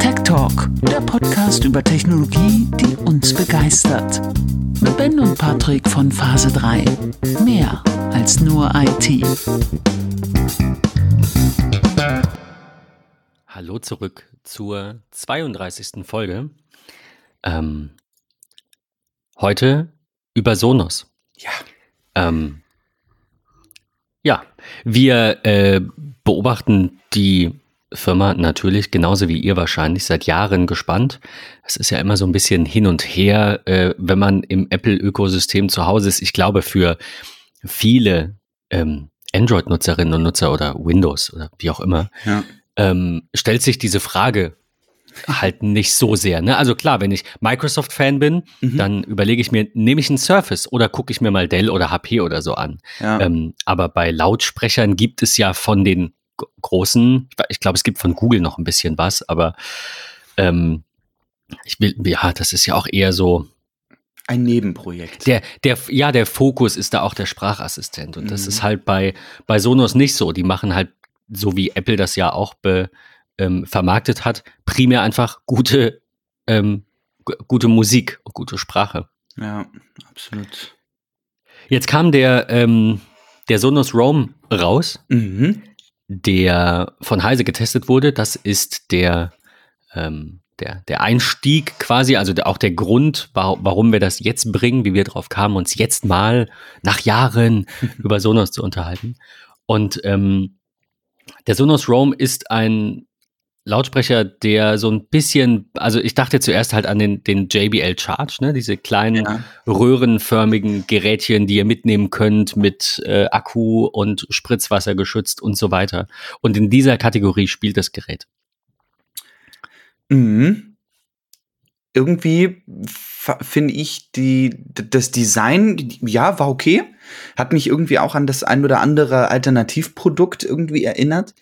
Tech Talk, der Podcast über Technologie, die uns begeistert. Mit Ben und Patrick von Phase 3. Mehr als nur IT. Hallo zurück zur 32. Folge. Ähm, heute über Sonos. Ja. Ähm, ja, wir äh, beobachten die Firma natürlich genauso wie ihr wahrscheinlich seit Jahren gespannt. Es ist ja immer so ein bisschen hin und her, äh, wenn man im Apple-Ökosystem zu Hause ist. Ich glaube, für viele ähm, Android-Nutzerinnen und Nutzer oder Windows oder wie auch immer, Ja. ähm, stellt sich diese Frage halt nicht so sehr. Ne? Also klar, wenn ich Microsoft-Fan bin, Mhm. dann überlege ich mir, nehme ich einen Surface oder gucke ich mir mal Dell oder HP oder so an. Ja. Ähm, aber bei Lautsprechern gibt es ja von den großen, ich, glaube, es gibt von Google noch ein bisschen was, aber ähm, ich will, ja, das ist ja auch eher so, Ein Nebenprojekt. der, der, ja, der Fokus ist da auch der Sprachassistent. Und das Mhm. ist halt bei, bei Sonos nicht so. Die machen halt, so wie Apple das ja auch be, ähm, vermarktet hat, primär einfach gute, ähm, gu- gute Musik und gute Sprache. ja, absolut. Jetzt kam der, ähm, der Sonos Roam raus, Mhm. der von Heise getestet wurde. Das ist der, ähm, der, der Einstieg quasi, also auch der Grund, wa warum wir das jetzt bringen, wie wir drauf kamen, uns jetzt mal nach Jahren über Sonos zu unterhalten. Und ähm, der Sonos Roam ist ein Lautsprecher, der so ein bisschen, also ich dachte zuerst halt an den, den JBL Charge, ne, diese kleinen Ja. röhrenförmigen Gerätchen, die ihr mitnehmen könnt mit äh, Akku und Spritzwasser geschützt und so weiter. Und in dieser Kategorie spielt das Gerät. Mhm. Irgendwie finde ich die, das Design, ja, war okay. Hat mich irgendwie auch an das ein oder andere Alternativprodukt irgendwie erinnert.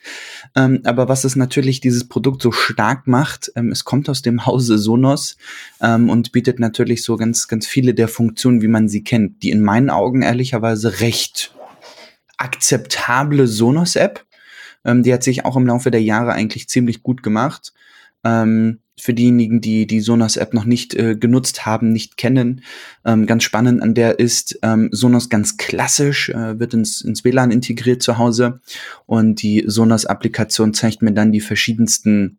Ähm, aber was es natürlich dieses Produkt so stark macht, ähm, es kommt aus dem Hause Sonos ähm, und bietet natürlich so ganz, ganz viele der Funktionen, wie man sie kennt, die in meinen Augen ehrlicherweise recht akzeptable Sonos-App. Ähm, die hat sich auch im Laufe der Jahre eigentlich ziemlich gut gemacht. Ähm, für diejenigen, die die Sonos-App noch nicht äh, genutzt haben, nicht kennen, ähm, ganz spannend an der ist ähm, Sonos ganz klassisch, äh, wird ins, ins WLAN integriert zu Hause. Und die Sonos-Applikation zeigt mir dann die verschiedensten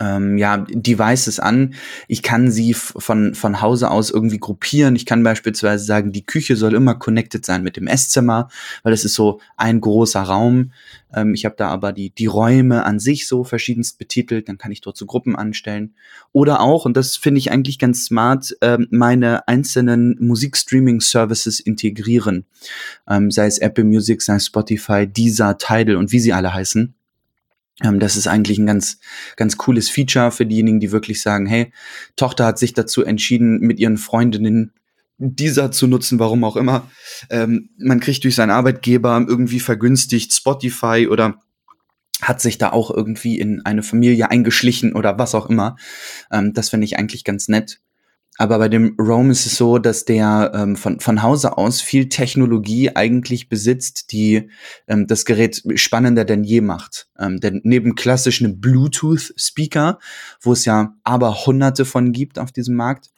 ähm, ja, Devices an. Ich kann sie von, von Hause aus irgendwie gruppieren. Ich kann beispielsweise sagen, die Küche soll immer connected sein mit dem Esszimmer, weil das ist so ein großer Raum. Ähm, ich habe da aber die, die Räume an sich so verschiedenst betitelt. Dann kann ich dort so Gruppen anstellen. Oder auch, und das finde ich eigentlich ganz smart, ähm, meine einzelnen Musikstreaming-Services integrieren. Ähm, sei es Apple Music, sei es Spotify, Deezer, Tidal und wie sie alle heißen. Ähm, das ist eigentlich ein ganz, ganz cooles Feature für diejenigen, die wirklich sagen, hey, Tochter hat sich dazu entschieden, mit ihren Freundinnen dieser zu nutzen, warum auch immer. Ähm, man kriegt durch seinen Arbeitgeber irgendwie vergünstigt Spotify oder hat sich da auch irgendwie in eine Familie eingeschlichen oder was auch immer. Ähm, das finde ich eigentlich ganz nett. Aber bei dem Roam ist es so, dass der ähm, von, von Hause aus viel Technologie eigentlich besitzt, die ähm, das Gerät spannender denn je macht. Ähm, denn neben klassischen Bluetooth-Speaker, wo es ja aber hunderte von gibt auf diesem Markt,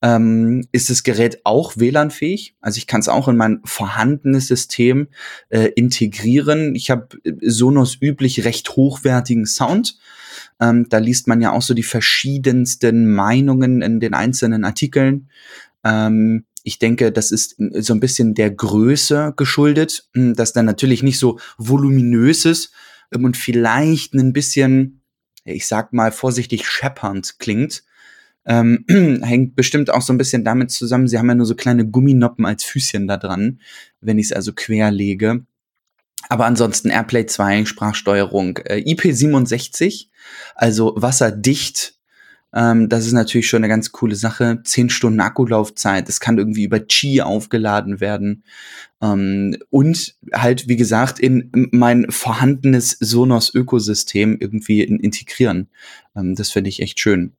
ähm, ist das Gerät auch WLAN-fähig. Also ich kann es auch in mein vorhandenes System äh, integrieren. Ich habe Sonos üblich recht hochwertigen Sound. Ähm, da liest man ja auch so die verschiedensten Meinungen in den einzelnen Artikeln. Ähm, ich denke, das ist so ein bisschen der Größe geschuldet, mh, dass dann natürlich nicht so voluminös ist ähm, und vielleicht ein bisschen, ich sag mal vorsichtig, scheppernd klingt. Ähm, hängt bestimmt auch so ein bisschen damit zusammen, sie haben ja nur so kleine Gumminoppen als Füßchen da dran, wenn ich es also quer lege. Aber ansonsten AirPlay 2, Sprachsteuerung, äh, IP67, also wasserdicht. Ähm, das ist natürlich schon eine ganz coole Sache. Zehn Stunden Akkulaufzeit. Es kann irgendwie über Qi aufgeladen werden. Ähm, und halt, wie gesagt, in mein vorhandenes Sonos-Ökosystem irgendwie in, integrieren. Ähm, das finde ich echt schön.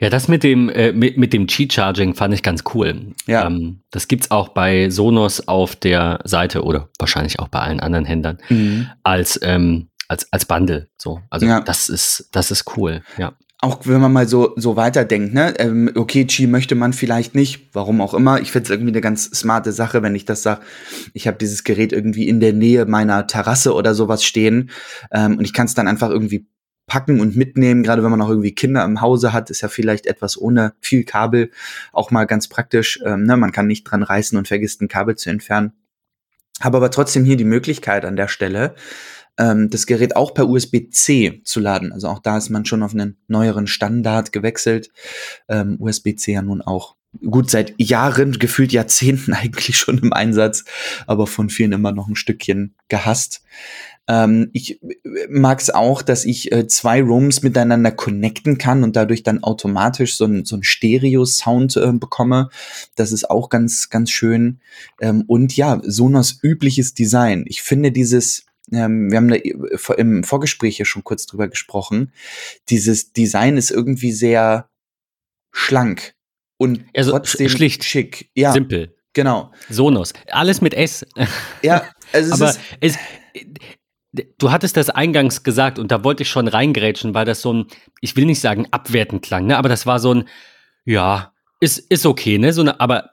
Ja, das mit dem, äh, mit, mit dem Cheat-Charging fand ich ganz cool. Ja. Ähm, das gibt's auch bei Sonos auf der Seite oder wahrscheinlich auch bei allen anderen Händlern als, ähm, als, als Bundle. So. Also Ja. das ist, das ist cool. Ja. auch wenn man mal so, so weiterdenkt, ne? Ähm, okay, Qi möchte man vielleicht nicht, warum auch immer. Ich finde es irgendwie eine ganz smarte Sache, wenn ich das sage. Ich habe dieses Gerät irgendwie in der Nähe meiner Terrasse oder sowas stehen ähm, und ich kann es dann einfach irgendwie packen und mitnehmen, gerade wenn man noch irgendwie Kinder im Hause hat, ist ja vielleicht etwas ohne viel Kabel auch mal ganz praktisch. Ähm, ne? Man kann nicht dran reißen und vergisst ein Kabel zu entfernen. Habe aber trotzdem hier die Möglichkeit an der Stelle, ähm, das Gerät auch per USB-C zu laden. Also auch da ist man schon auf einen neueren Standard gewechselt. Ähm, USB-C ja nun auch gut seit Jahren, gefühlt Jahrzehnten eigentlich schon im Einsatz, aber von vielen immer noch ein Stückchen gehasst. Ähm, ich mag es auch, dass ich äh, zwei Rooms miteinander connecten kann und dadurch dann automatisch so ein, so ein Stereo-Sound äh, bekomme. Das ist auch ganz, ganz schön. Ähm, und ja, Sonos übliches Design. Ich finde dieses, ähm, wir haben da im Vorgespräch ja schon kurz drüber gesprochen, dieses Design ist irgendwie sehr schlank und Also trotzdem schlicht. schick. Ja, Simpel. genau. Sonos. Alles mit S. Ja, also es Aber ist, es, du hattest das eingangs gesagt und da wollte ich schon reingrätschen, weil das so ein, ich will nicht sagen abwertend klang, ne? aber das war so ein, ja, ist, ist okay, ne? So eine, aber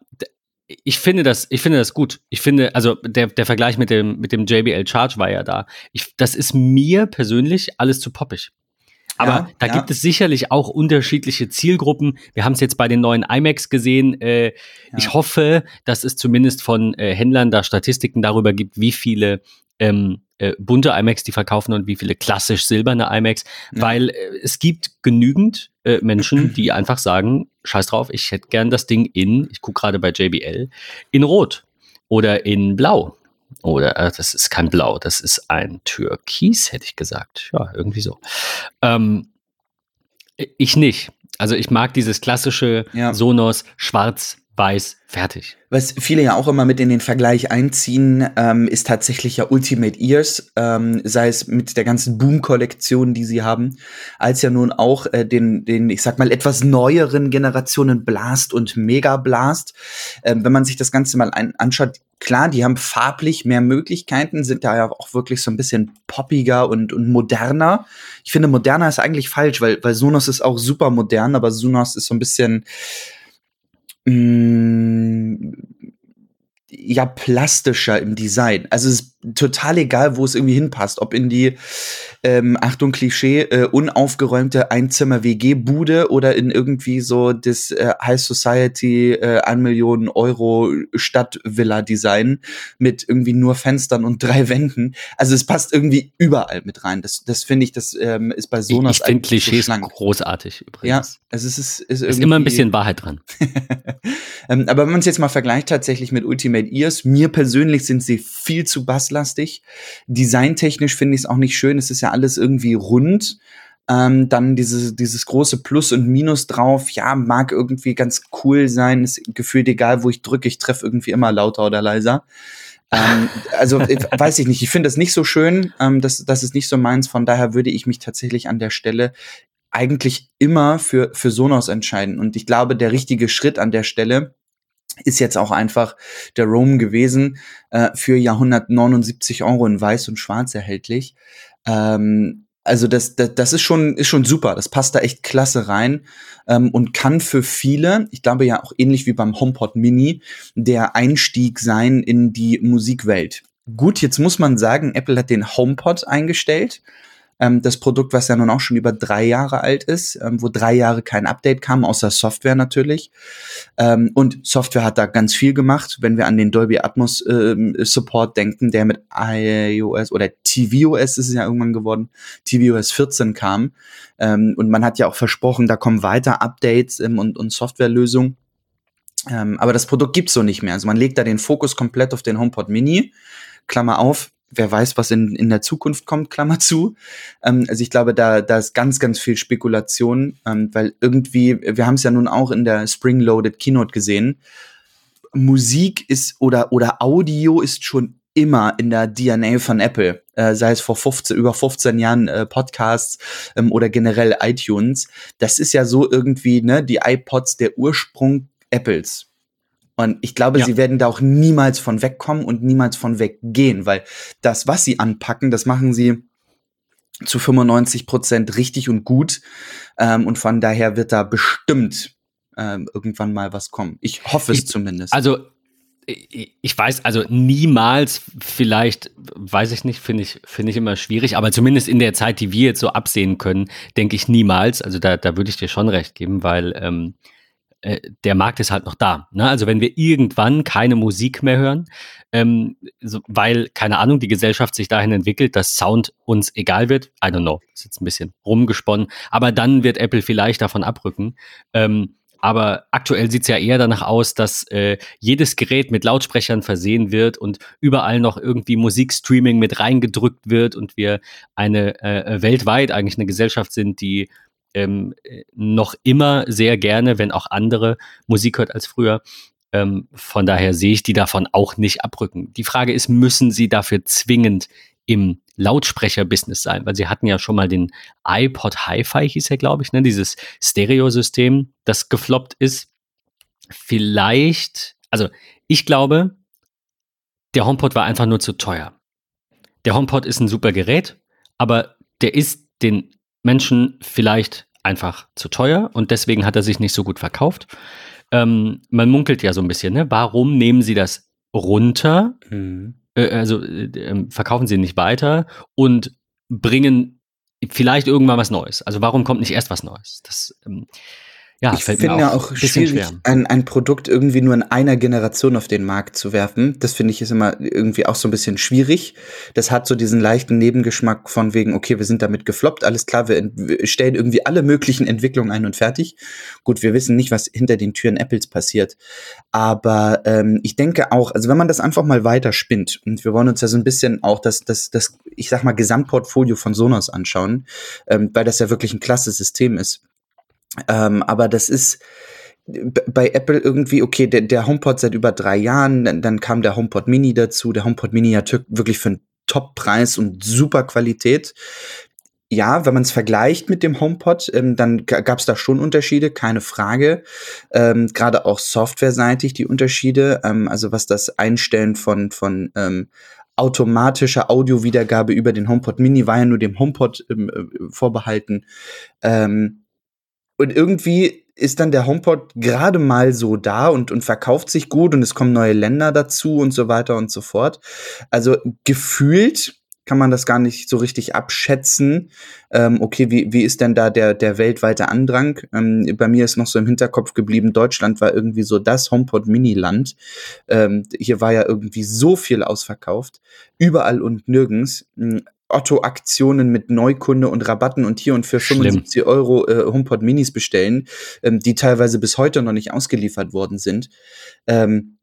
ich finde das, ich finde das gut. Ich finde, also der, der Vergleich mit dem, mit dem JBL Charge war ja da. Ich, das ist mir persönlich alles zu poppig. Aber Ja, da ja. gibt es sicherlich auch unterschiedliche Zielgruppen. Wir haben es jetzt bei den neuen iMacs gesehen. Äh, Ich hoffe, dass es zumindest von äh, Händlern da Statistiken darüber gibt, wie viele ähm, äh, bunte iMacs die verkaufen und wie viele klassisch silberne iMacs, Ja. weil äh, es gibt genügend äh, Menschen, die einfach sagen, scheiß drauf, ich hätte gern das Ding in, ich gucke gerade bei JBL, in Rot oder in Blau. Oder äh, das ist kein Blau, das ist ein Türkis, hätte ich gesagt. Ja, irgendwie so. Ähm, ich nicht. Also ich mag dieses klassische Ja. Sonos schwarz, weiß, fertig. Was viele ja auch immer mit in den Vergleich einziehen, ähm, ist tatsächlich ja Ultimate Ears, ähm, sei es mit der ganzen Boom-Kollektion, die sie haben, als ja nun auch äh, den, den, ich sag mal, etwas neueren Generationen Blast und Mega Blast. Ähm, wenn man sich das Ganze mal anschaut, klar, die haben farblich mehr Möglichkeiten, sind da ja auch wirklich so ein bisschen poppiger und, und moderner. Ich finde, moderner ist eigentlich falsch, weil, weil Sonos ist auch super modern, aber Sonos ist so ein bisschen mh, ja plastischer im Design. Also es total egal, wo es irgendwie hinpasst, ob in die ähm, Achtung Klischee äh, unaufgeräumte Einzimmer WG Bude oder in irgendwie so das äh, High Society äh, 1 Million Euro Stadtvilla Design mit irgendwie nur Fenstern und drei Wänden. Also es passt irgendwie überall mit rein. Das das finde ich, das ähm, ist bei Ich, Sonos ich finde eigentlich so Klischees schlank. großartig Ja, übrigens. also es ist, ist, ist immer ein bisschen Wahrheit dran. ähm, aber wenn man es jetzt mal vergleicht tatsächlich mit Ultimate Ears, mir persönlich sind sie viel zu basslastig. Designtechnisch finde ich es auch nicht schön. Es ist ja alles irgendwie rund. Ähm, dann dieses, dieses große Plus und Minus drauf, ja, mag irgendwie ganz cool sein. Ist gefühlt egal, wo ich drücke, ich treffe irgendwie immer lauter oder leiser. ähm, also weiß ich nicht, ich finde das nicht so schön. Ähm, das, das ist nicht so meins. Von daher würde ich mich tatsächlich an der Stelle eigentlich immer für, für Sonos entscheiden. Und ich glaube, der richtige Schritt an der Stelle ist jetzt auch einfach der Roam gewesen, äh, für ja 179 Euro in Weiß und Schwarz erhältlich. Ähm, also das, das, das ist schon, ist schon super. Das passt da echt klasse rein ähm, und kann für viele, ich glaube ja auch ähnlich wie beim HomePod Mini, der Einstieg sein in die Musikwelt. Gut, jetzt muss man sagen, Apple hat den HomePod eingestellt. Ähm, das Produkt, was ja nun auch schon über drei Jahre alt ist, ähm, wo drei Jahre kein Update kam, außer Software natürlich. Ähm, und Software hat da ganz viel gemacht, wenn wir an den Dolby Atmos ähm, Support denken, der mit iOS oder tvOS ist es ja irgendwann geworden, tvOS 14 kam. Ähm, und man hat ja auch versprochen, da kommen weiter Updates ähm, und, und Softwarelösungen. Ähm, aber das Produkt gibt's so nicht mehr. Also man legt da den Fokus komplett auf den HomePod Mini. Klammer auf, wer weiß, was in, in der Zukunft kommt, Klammer zu. Ähm, also ich glaube, da, da ist ganz, ganz viel Spekulation, ähm, weil irgendwie, wir haben es ja nun auch in der Spring-Loaded Keynote gesehen, Musik ist oder, oder Audio ist schon immer in der DNA von Apple, äh, sei es vor 15, über 15 Jahren äh, Podcasts ähm, oder generell iTunes. Das ist ja so irgendwie, ne, die iPods der Ursprung Apples. Und ich glaube, ja. sie werden da auch niemals von wegkommen und niemals von weggehen, weil das, was sie anpacken, das machen sie zu 95 Prozent richtig und gut. Ähm, und von daher wird da bestimmt ähm, irgendwann mal was kommen. Ich hoffe es ich, zumindest. Also ich weiß, also niemals, vielleicht, weiß ich nicht, finde ich, finde ich immer schwierig, aber zumindest in der Zeit, die wir jetzt so absehen können, denke ich niemals. Also da, da würde ich dir schon recht geben, weil ähm, äh, der Markt ist halt noch da. Ne? Also wenn wir irgendwann keine Musik mehr hören, ähm, so, weil, keine Ahnung, die Gesellschaft sich dahin entwickelt, dass Sound uns egal wird, I don't know, ist jetzt ein bisschen rumgesponnen, aber dann wird Apple vielleicht davon abrücken. Ähm, aber aktuell sieht es ja eher danach aus, dass äh, jedes Gerät mit Lautsprechern versehen wird und überall noch irgendwie Musikstreaming mit reingedrückt wird und wir eine äh, weltweit eigentlich eine Gesellschaft sind, die ähm, noch immer sehr gerne, wenn auch andere Musik hört als früher. Ähm, von daher sehe ich die davon auch nicht abrücken. Die Frage ist, müssen sie dafür zwingend im Lautsprecher-Business sein, weil sie hatten ja schon mal den iPod Hi-Fi, hieß er, glaube ich, ne? dieses Stereo-System, das gefloppt ist. Vielleicht, also ich glaube, der HomePod war einfach nur zu teuer. Der HomePod ist ein super Gerät, aber der ist den Menschen vielleicht einfach zu teuer und deswegen hat er sich nicht so gut verkauft. Ähm, man munkelt ja so ein bisschen, ne? Warum nehmen sie das runter? Mhm äh, also äh, ähm, verkaufen sie nicht weiter und bringen vielleicht irgendwann was Neues. Also warum kommt nicht erst was Neues? Das ähm, ja, ich finde ja auch schwierig, ein, ein Produkt irgendwie nur in einer Generation auf den Markt zu werfen. Das finde ich ist immer irgendwie auch so ein bisschen schwierig. Das hat so diesen leichten Nebengeschmack von wegen, okay, wir sind damit gefloppt, alles klar, wir, wir stellen irgendwie alle möglichen Entwicklungen ein und fertig. Gut, wir wissen nicht, was hinter den Türen Apples passiert. Aber ähm, ich denke auch, also wenn man das einfach mal weiter spinnt, und wir wollen uns ja so ein bisschen auch das, das, das ich sag mal, Gesamtportfolio von Sonos anschauen, ähm, weil das ja wirklich ein klasse System ist ähm, aber das ist bei Apple irgendwie, okay, der, der HomePod seit über drei Jahren, dann, dann kam der HomePod Mini dazu. Der HomePod Mini hat wirklich für einen Top-Preis und super Qualität. Ja, wenn man es vergleicht mit dem HomePod, ähm, dann gab es da schon Unterschiede, keine Frage. Ähm, Gerade auch softwareseitig die Unterschiede, ähm, also was das Einstellen von, von ähm, automatischer Audiowiedergabe über den HomePod Mini war ja nur dem HomePod ähm, äh, vorbehalten. Ähm, und irgendwie ist dann der HomePod gerade mal so da und, und verkauft sich gut und es kommen neue Länder dazu und so weiter und so fort. Also gefühlt kann man das gar nicht so richtig abschätzen. Ähm, okay, wie, wie ist denn da der, der weltweite Andrang? Ähm, bei mir ist noch so im Hinterkopf geblieben, Deutschland war irgendwie so das HomePod Mini-Land. Ähm, hier war ja irgendwie so viel ausverkauft. Überall und nirgends. Hm, Otto-Aktionen mit Neukunde und Rabatten und hier und für Schlimm. 75 Euro äh, HomePod Minis bestellen, ähm, die teilweise bis heute noch nicht ausgeliefert worden sind. Ähm,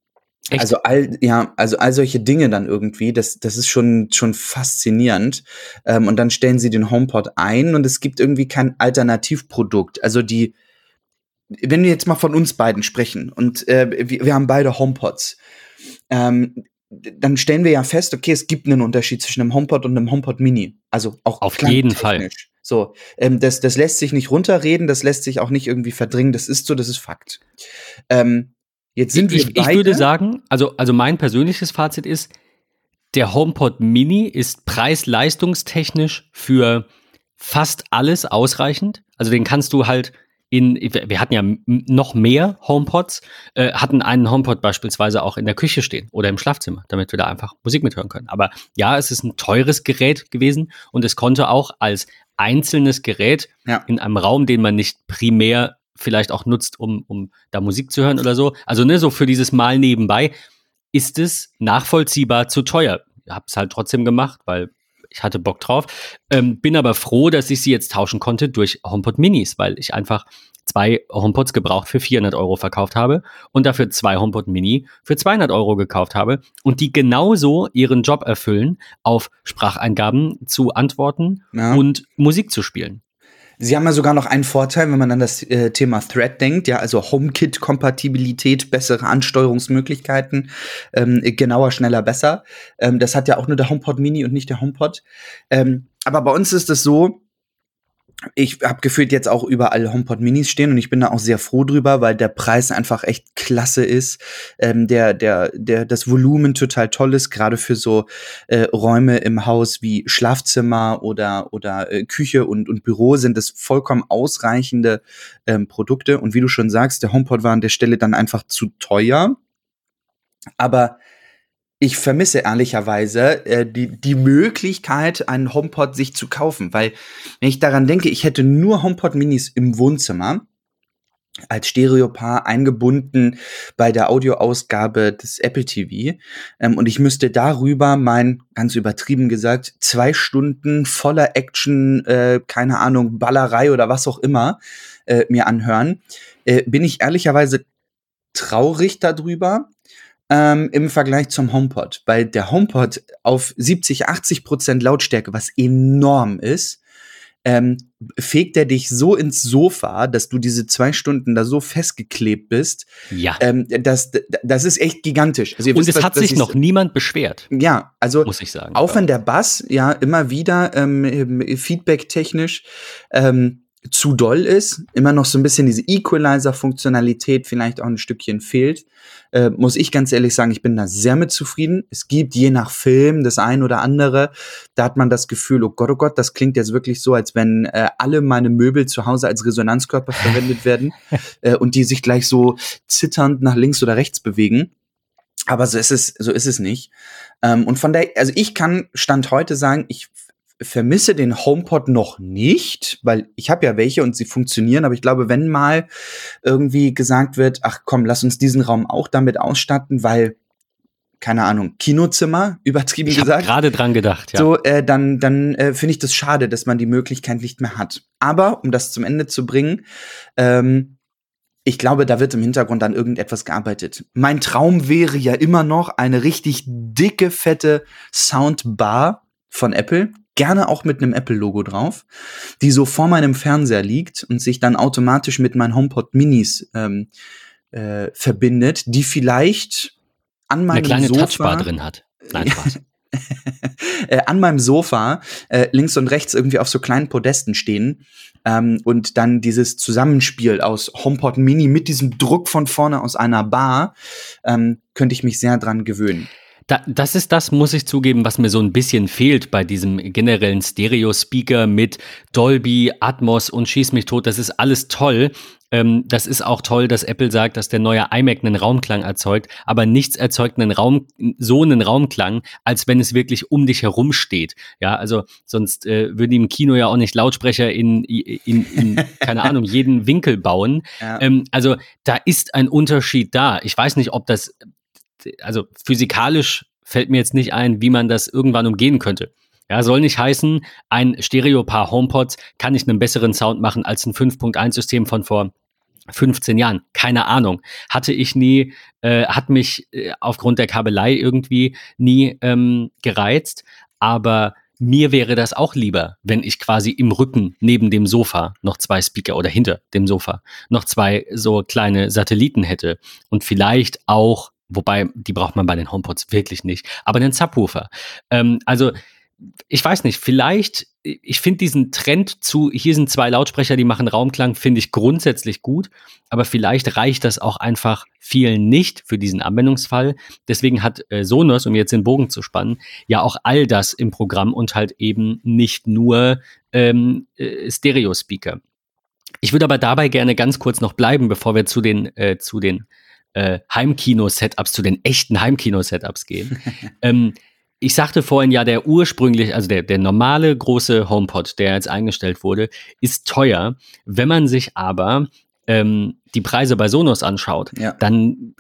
also all, ja, also all solche Dinge dann irgendwie, das, das ist schon, schon faszinierend. Ähm, und dann stellen sie den HomePod ein und es gibt irgendwie kein Alternativprodukt. Also die, wenn wir jetzt mal von uns beiden sprechen und äh, wir, wir haben beide HomePods, ähm, dann stellen wir ja fest, okay, es gibt einen Unterschied zwischen einem HomePod und einem HomePod Mini. Also auch auf jeden Fall. So, ähm, das, das lässt sich nicht runterreden, das lässt sich auch nicht irgendwie verdringen. Das ist so, das ist Fakt. Ähm, jetzt sind ich, wir beide. Ich würde sagen, also, also mein persönliches Fazit ist, der HomePod Mini ist preis-leistungstechnisch für fast alles ausreichend. Also den kannst du halt in, wir hatten ja noch mehr HomePods, äh, hatten einen HomePod beispielsweise auch in der Küche stehen oder im Schlafzimmer, damit wir da einfach Musik mithören können. Aber ja, es ist ein teures Gerät gewesen und es konnte auch als einzelnes Gerät ja. in einem Raum, den man nicht primär vielleicht auch nutzt, um, um da Musik zu hören oder so. Also ne, so für dieses Mal nebenbei ist es nachvollziehbar zu teuer. Ich habe es halt trotzdem gemacht, weil ich hatte Bock drauf. Ähm, bin aber froh, dass ich sie jetzt tauschen konnte durch HomePod Minis, weil ich einfach zwei HomePods gebraucht für 400 Euro verkauft habe und dafür zwei HomePod Mini für 200 Euro gekauft habe und die genauso ihren Job erfüllen, auf Spracheingaben zu antworten ja. und Musik zu spielen. Sie haben ja sogar noch einen Vorteil, wenn man an das äh, Thema Thread denkt, ja, also HomeKit-Kompatibilität, bessere Ansteuerungsmöglichkeiten, ähm, genauer, schneller, besser. Ähm, das hat ja auch nur der HomePod Mini und nicht der HomePod. Ähm, aber bei uns ist es so, ich habe gefühlt jetzt auch überall HomePod Minis stehen und ich bin da auch sehr froh drüber, weil der Preis einfach echt klasse ist, ähm, der der der das Volumen total toll ist, gerade für so äh, Räume im Haus wie Schlafzimmer oder oder äh, Küche und und Büro sind das vollkommen ausreichende ähm, Produkte. Und wie du schon sagst, der HomePod war an der Stelle dann einfach zu teuer, aber ich vermisse ehrlicherweise äh, die, die Möglichkeit, einen HomePod sich zu kaufen, weil wenn ich daran denke, ich hätte nur HomePod Minis im Wohnzimmer als Stereopaar eingebunden bei der Audioausgabe des Apple TV ähm, und ich müsste darüber mein, ganz übertrieben gesagt, zwei Stunden voller Action, äh, keine Ahnung, Ballerei oder was auch immer äh, mir anhören, äh, bin ich ehrlicherweise traurig darüber, ähm, im Vergleich zum HomePod. Weil der HomePod auf 70, 80 Prozent Lautstärke, was enorm ist, ähm, fegt er dich so ins Sofa, dass du diese zwei Stunden da so festgeklebt bist. Ja. Ähm, das, das ist echt gigantisch. Also Und wisst, es was, hat sich noch niemand beschwert. Ja, also muss ich sagen. Auch wenn der Bass ja immer wieder ähm, feedback-technisch ähm, zu doll ist, immer noch so ein bisschen diese Equalizer-Funktionalität vielleicht auch ein Stückchen fehlt, äh, muss ich ganz ehrlich sagen, ich bin da sehr mit zufrieden. Es gibt je nach Film das ein oder andere, da hat man das Gefühl, oh Gott, oh Gott, das klingt jetzt wirklich so, als wenn äh, alle meine Möbel zu Hause als Resonanzkörper verwendet werden äh, und die sich gleich so zitternd nach links oder rechts bewegen. Aber so ist es, so ist es nicht. Ähm, und von der, also ich kann Stand heute sagen, ich vermisse den HomePod noch nicht, weil ich habe ja welche und sie funktionieren, aber ich glaube, wenn mal irgendwie gesagt wird, ach komm, lass uns diesen Raum auch damit ausstatten, weil keine Ahnung, Kinozimmer, übertrieben ich gesagt. gerade dran gedacht, ja. So, äh, dann, dann äh, finde ich das schade, dass man die Möglichkeit nicht mehr hat. Aber, um das zum Ende zu bringen, ähm, ich glaube, da wird im Hintergrund an irgendetwas gearbeitet. Mein Traum wäre ja immer noch eine richtig dicke, fette Soundbar von Apple, gerne auch mit einem Apple-Logo drauf, die so vor meinem Fernseher liegt und sich dann automatisch mit meinen HomePod Minis ähm, äh, verbindet, die vielleicht an meinem Eine kleine Sofa Touchbar drin hat. Nein, Spaß. äh, an meinem Sofa äh, links und rechts irgendwie auf so kleinen Podesten stehen ähm, und dann dieses Zusammenspiel aus HomePod Mini mit diesem Druck von vorne aus einer Bar ähm, könnte ich mich sehr dran gewöhnen. Da, das ist das, muss ich zugeben, was mir so ein bisschen fehlt bei diesem generellen Stereo-Speaker mit Dolby, Atmos und Schieß mich tot. Das ist alles toll. Ähm, das ist auch toll, dass Apple sagt, dass der neue iMac einen Raumklang erzeugt, aber nichts erzeugt einen Raum, so einen Raumklang, als wenn es wirklich um dich herum steht. Ja, also sonst äh, würden die im Kino ja auch nicht Lautsprecher in, in, in keine Ahnung, jeden Winkel bauen. Ja. Ähm, also da ist ein Unterschied da. Ich weiß nicht, ob das also physikalisch fällt mir jetzt nicht ein, wie man das irgendwann umgehen könnte. Ja, soll nicht heißen, ein Stereo-Paar HomePods kann ich einen besseren Sound machen als ein 5.1-System von vor 15 Jahren. Keine Ahnung. Hatte ich nie, äh, hat mich äh, aufgrund der Kabelei irgendwie nie ähm, gereizt. Aber mir wäre das auch lieber, wenn ich quasi im Rücken neben dem Sofa noch zwei Speaker oder hinter dem Sofa noch zwei so kleine Satelliten hätte und vielleicht auch Wobei, die braucht man bei den HomePods wirklich nicht. Aber einen Subwoofer. Ähm, also, ich weiß nicht, vielleicht, ich finde diesen Trend zu, hier sind zwei Lautsprecher, die machen Raumklang, finde ich grundsätzlich gut, aber vielleicht reicht das auch einfach vielen nicht für diesen Anwendungsfall. Deswegen hat äh, Sonos, um jetzt den Bogen zu spannen, ja auch all das im Programm und halt eben nicht nur ähm, äh, Stereo-Speaker. Ich würde aber dabei gerne ganz kurz noch bleiben, bevor wir zu den, äh, zu den äh, Heimkino-Setups zu den echten Heimkino-Setups gehen. ähm, ich sagte vorhin ja, der ursprünglich, also der, der normale große HomePod, der jetzt eingestellt wurde, ist teuer. Wenn man sich aber ähm, die Preise bei Sonos anschaut, ja. dann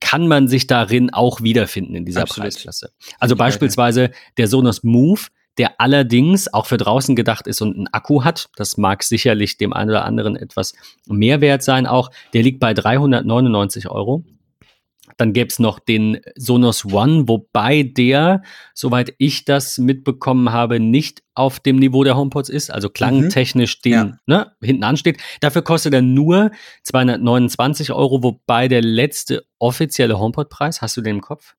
kann man sich darin auch wiederfinden in dieser Absolut. Preisklasse. Also beispielsweise der Sonos Move der allerdings auch für draußen gedacht ist und einen Akku hat. Das mag sicherlich dem einen oder anderen etwas mehr wert sein auch. Der liegt bei 399 Euro. Dann gäbe es noch den Sonos One, wobei der, soweit ich das mitbekommen habe, nicht auf dem Niveau der HomePods ist, also klangtechnisch den Ja. ne, hinten ansteht. Dafür kostet er nur 229 Euro, wobei der letzte offizielle HomePod-Preis, hast du den im Kopf?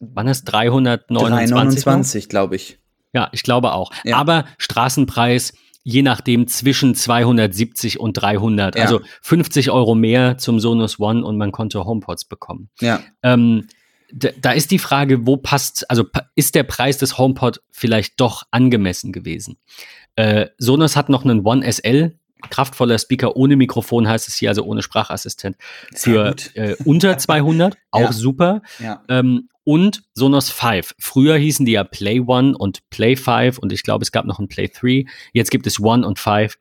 Wann ist 329? noch? 329, glaube ich. Ja, ich glaube auch. Ja. Aber Straßenpreis je nachdem zwischen 270 und 300. Ja. Also 50 Euro mehr zum Sonos One und man konnte HomePods bekommen. Ja. Ähm, da, da ist die Frage, wo passt, also ist der Preis des HomePod vielleicht doch angemessen gewesen? Äh, Sonos hat noch einen One SL, kraftvoller Speaker ohne Mikrofon heißt es hier, also ohne Sprachassistent, für äh, unter 200, auch Ja. super. Ähm, und Sonos 5. Früher hießen die ja Play One und Play 5 und ich glaube, es gab noch ein Play 3. Jetzt gibt es One und 5.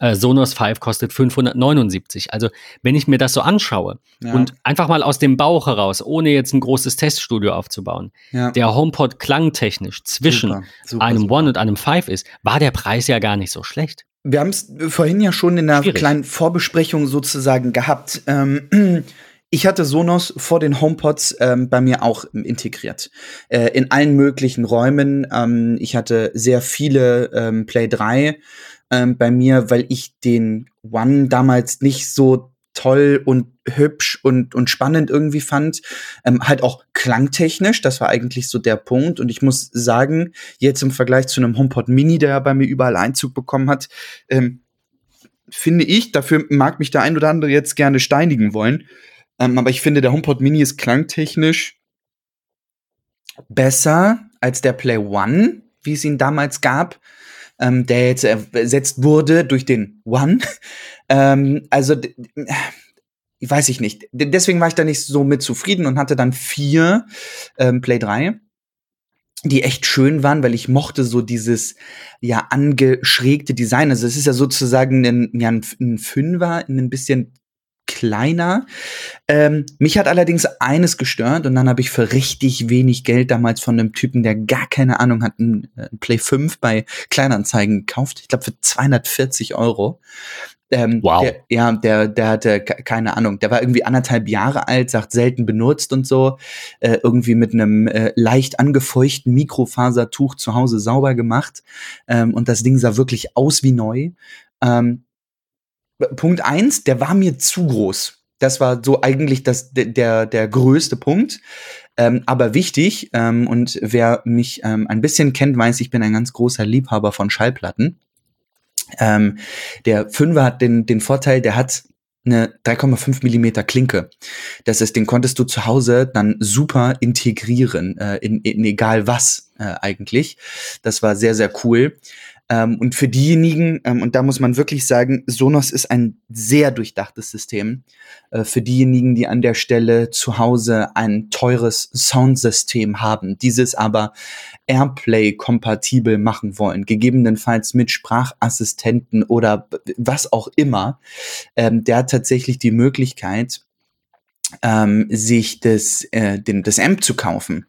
Äh, Sonos 5 kostet 579. Also, wenn ich mir das so anschaue Ja. und einfach mal aus dem Bauch heraus, ohne jetzt ein großes Teststudio aufzubauen, ja. der HomePod klangtechnisch zwischen Super, super, einem super. One und einem 5 ist, war der Preis ja gar nicht so schlecht. Wir haben es vorhin ja schon in einer Schwierig. kleinen Vorbesprechung sozusagen gehabt. Ähm, ich hatte Sonos vor den HomePods ähm, bei mir auch integriert. Äh, in allen möglichen Räumen. Ähm, ich hatte sehr viele ähm, Play 3 ähm, bei mir, weil ich den One damals nicht so toll und hübsch und, und spannend irgendwie fand. Ähm, halt auch klangtechnisch, das war eigentlich so der Punkt. Und ich muss sagen, jetzt im Vergleich zu einem HomePod Mini, der bei mir überall Einzug bekommen hat, ähm, finde ich, dafür mag mich der ein oder andere jetzt gerne steinigen wollen, ähm, aber ich finde, der HomePod Mini ist klangtechnisch besser als der Play One, wie es ihn damals gab, ähm, der jetzt ersetzt wurde durch den One. ähm, also, ich weiß ich nicht. D- Deswegen war ich da nicht so mit zufrieden und hatte dann vier ähm, Play 3 die echt schön waren, weil ich mochte so dieses ja angeschrägte Design. Also es ist ja sozusagen ein, ja, ein, Fünfer, ein bisschen kleiner. Ähm, mich hat allerdings eines gestört und dann habe ich für richtig wenig Geld damals von einem Typen, der gar keine Ahnung hat, ein, ein Play 5 bei Kleinanzeigen gekauft. Ich glaube für 240 Euro. Ähm, Wow. Der, ja, der, der hatte ke- keine Ahnung. Der war irgendwie anderthalb Jahre alt, sagt selten benutzt und so. Äh, irgendwie mit einem äh, leicht angefeuchten Mikrofasertuch zu Hause sauber gemacht. Ähm, und das Ding sah wirklich aus wie neu. Ähm, Punkt eins, der war mir zu groß. Das war so eigentlich das, der, der, größte Punkt. Ähm, aber wichtig, ähm, und wer mich ähm, ein bisschen kennt, weiß, ich bin ein ganz großer Liebhaber von Schallplatten. Ähm, der Fünfer hat den, den Vorteil, der hat eine 3,5 Millimeter Klinke. Das ist, den konntest du zu Hause dann super integrieren, äh, in, in egal was äh, eigentlich. Das war sehr, sehr cool. Ähm, und für diejenigen, ähm, und da muss man wirklich sagen, Sonos ist ein sehr durchdachtes System. Äh, für diejenigen, die an der Stelle zu Hause ein teures Soundsystem haben, dieses aber Airplay-kompatibel machen wollen, gegebenenfalls mit Sprachassistenten oder was auch immer, ähm, der hat tatsächlich die Möglichkeit, ähm, sich das, äh, den, das Amp zu kaufen.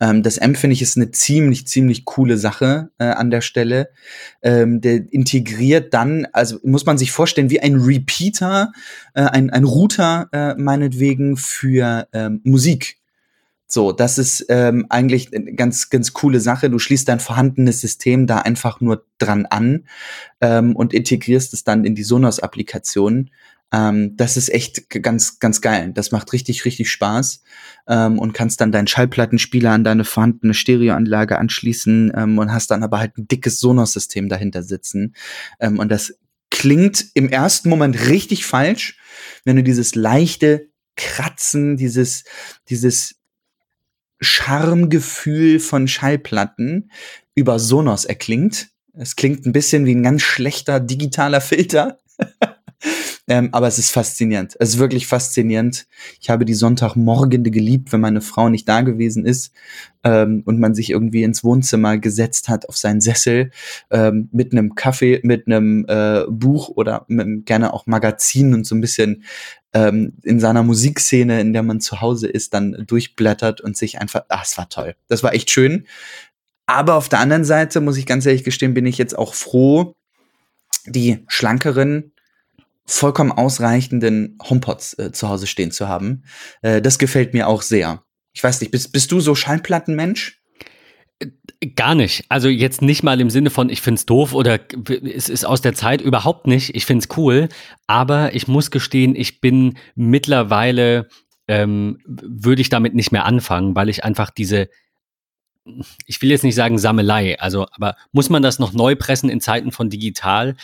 Ähm, das Amp finde ich ist eine ziemlich, ziemlich coole Sache äh, an der Stelle. Ähm, der integriert dann, also muss man sich vorstellen, wie ein Repeater, äh, ein, ein Router äh, meinetwegen für ähm, Musik. So, das ist ähm, eigentlich eine ganz, ganz coole Sache. Du schließt dein vorhandenes System da einfach nur dran an ähm, und integrierst es dann in die Sonos-Applikation. Ähm, das ist echt ganz, ganz geil. Das macht richtig, richtig Spaß ähm, und kannst dann deinen Schallplattenspieler an deine vorhandene Stereoanlage anschließen ähm, und hast dann aber halt ein dickes Sonos-System dahinter sitzen. Ähm, und das klingt im ersten Moment richtig falsch, wenn du dieses leichte Kratzen, dieses, dieses Charmegefühl von Schallplatten über Sonos erklingt. Es klingt ein bisschen wie ein ganz schlechter digitaler Filter. ähm, aber es ist faszinierend. Es ist wirklich faszinierend. Ich habe die Sonntagmorgende geliebt, wenn meine Frau nicht da gewesen ist ähm, und man sich irgendwie ins Wohnzimmer gesetzt hat auf seinen Sessel ähm, mit einem Kaffee, mit einem äh, Buch oder mit, gerne auch Magazin und so ein bisschen ähm, in seiner Musikszene, in der man zu Hause ist, dann durchblättert und sich einfach, ach, es war toll. Das war echt schön. Aber auf der anderen Seite, muss ich ganz ehrlich gestehen, bin ich jetzt auch froh, die schlankeren vollkommen ausreichenden HomePods äh, zu Hause stehen zu haben. Äh, das gefällt mir auch sehr. Ich weiß nicht, bist, bist du so Schallplattenmensch? Gar nicht. Also jetzt nicht mal im Sinne von, ich find's doof oder es ist aus der Zeit überhaupt nicht. Ich find's cool. Aber ich muss gestehen, ich bin mittlerweile, ähm, würde ich damit nicht mehr anfangen, weil ich einfach diese, ich will jetzt nicht sagen Sammelei, also, aber muss man das noch neu pressen in Zeiten von digital?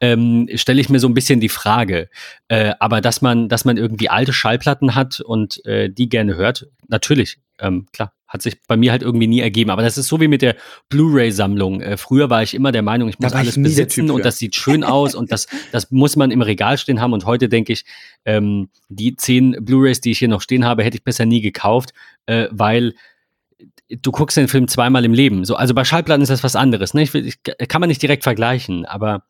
Ähm, stelle ich mir so ein bisschen die Frage. Äh, aber dass man, dass man irgendwie alte Schallplatten hat und äh, die gerne hört, natürlich, ähm, klar, hat sich bei mir halt irgendwie nie ergeben. Aber das ist so wie mit der Blu-ray-Sammlung. Äh, früher war ich immer der Meinung, ich muss alles ich besitzen und das sieht schön aus und das, das muss man im Regal stehen haben. Und heute denke ich, ähm, die zehn Blu-rays, die ich hier noch stehen habe, hätte ich besser nie gekauft, äh, weil du guckst den Film zweimal im Leben. So, also bei Schallplatten ist das was anderes. Ne? Ich, ich, kann man nicht direkt vergleichen, aber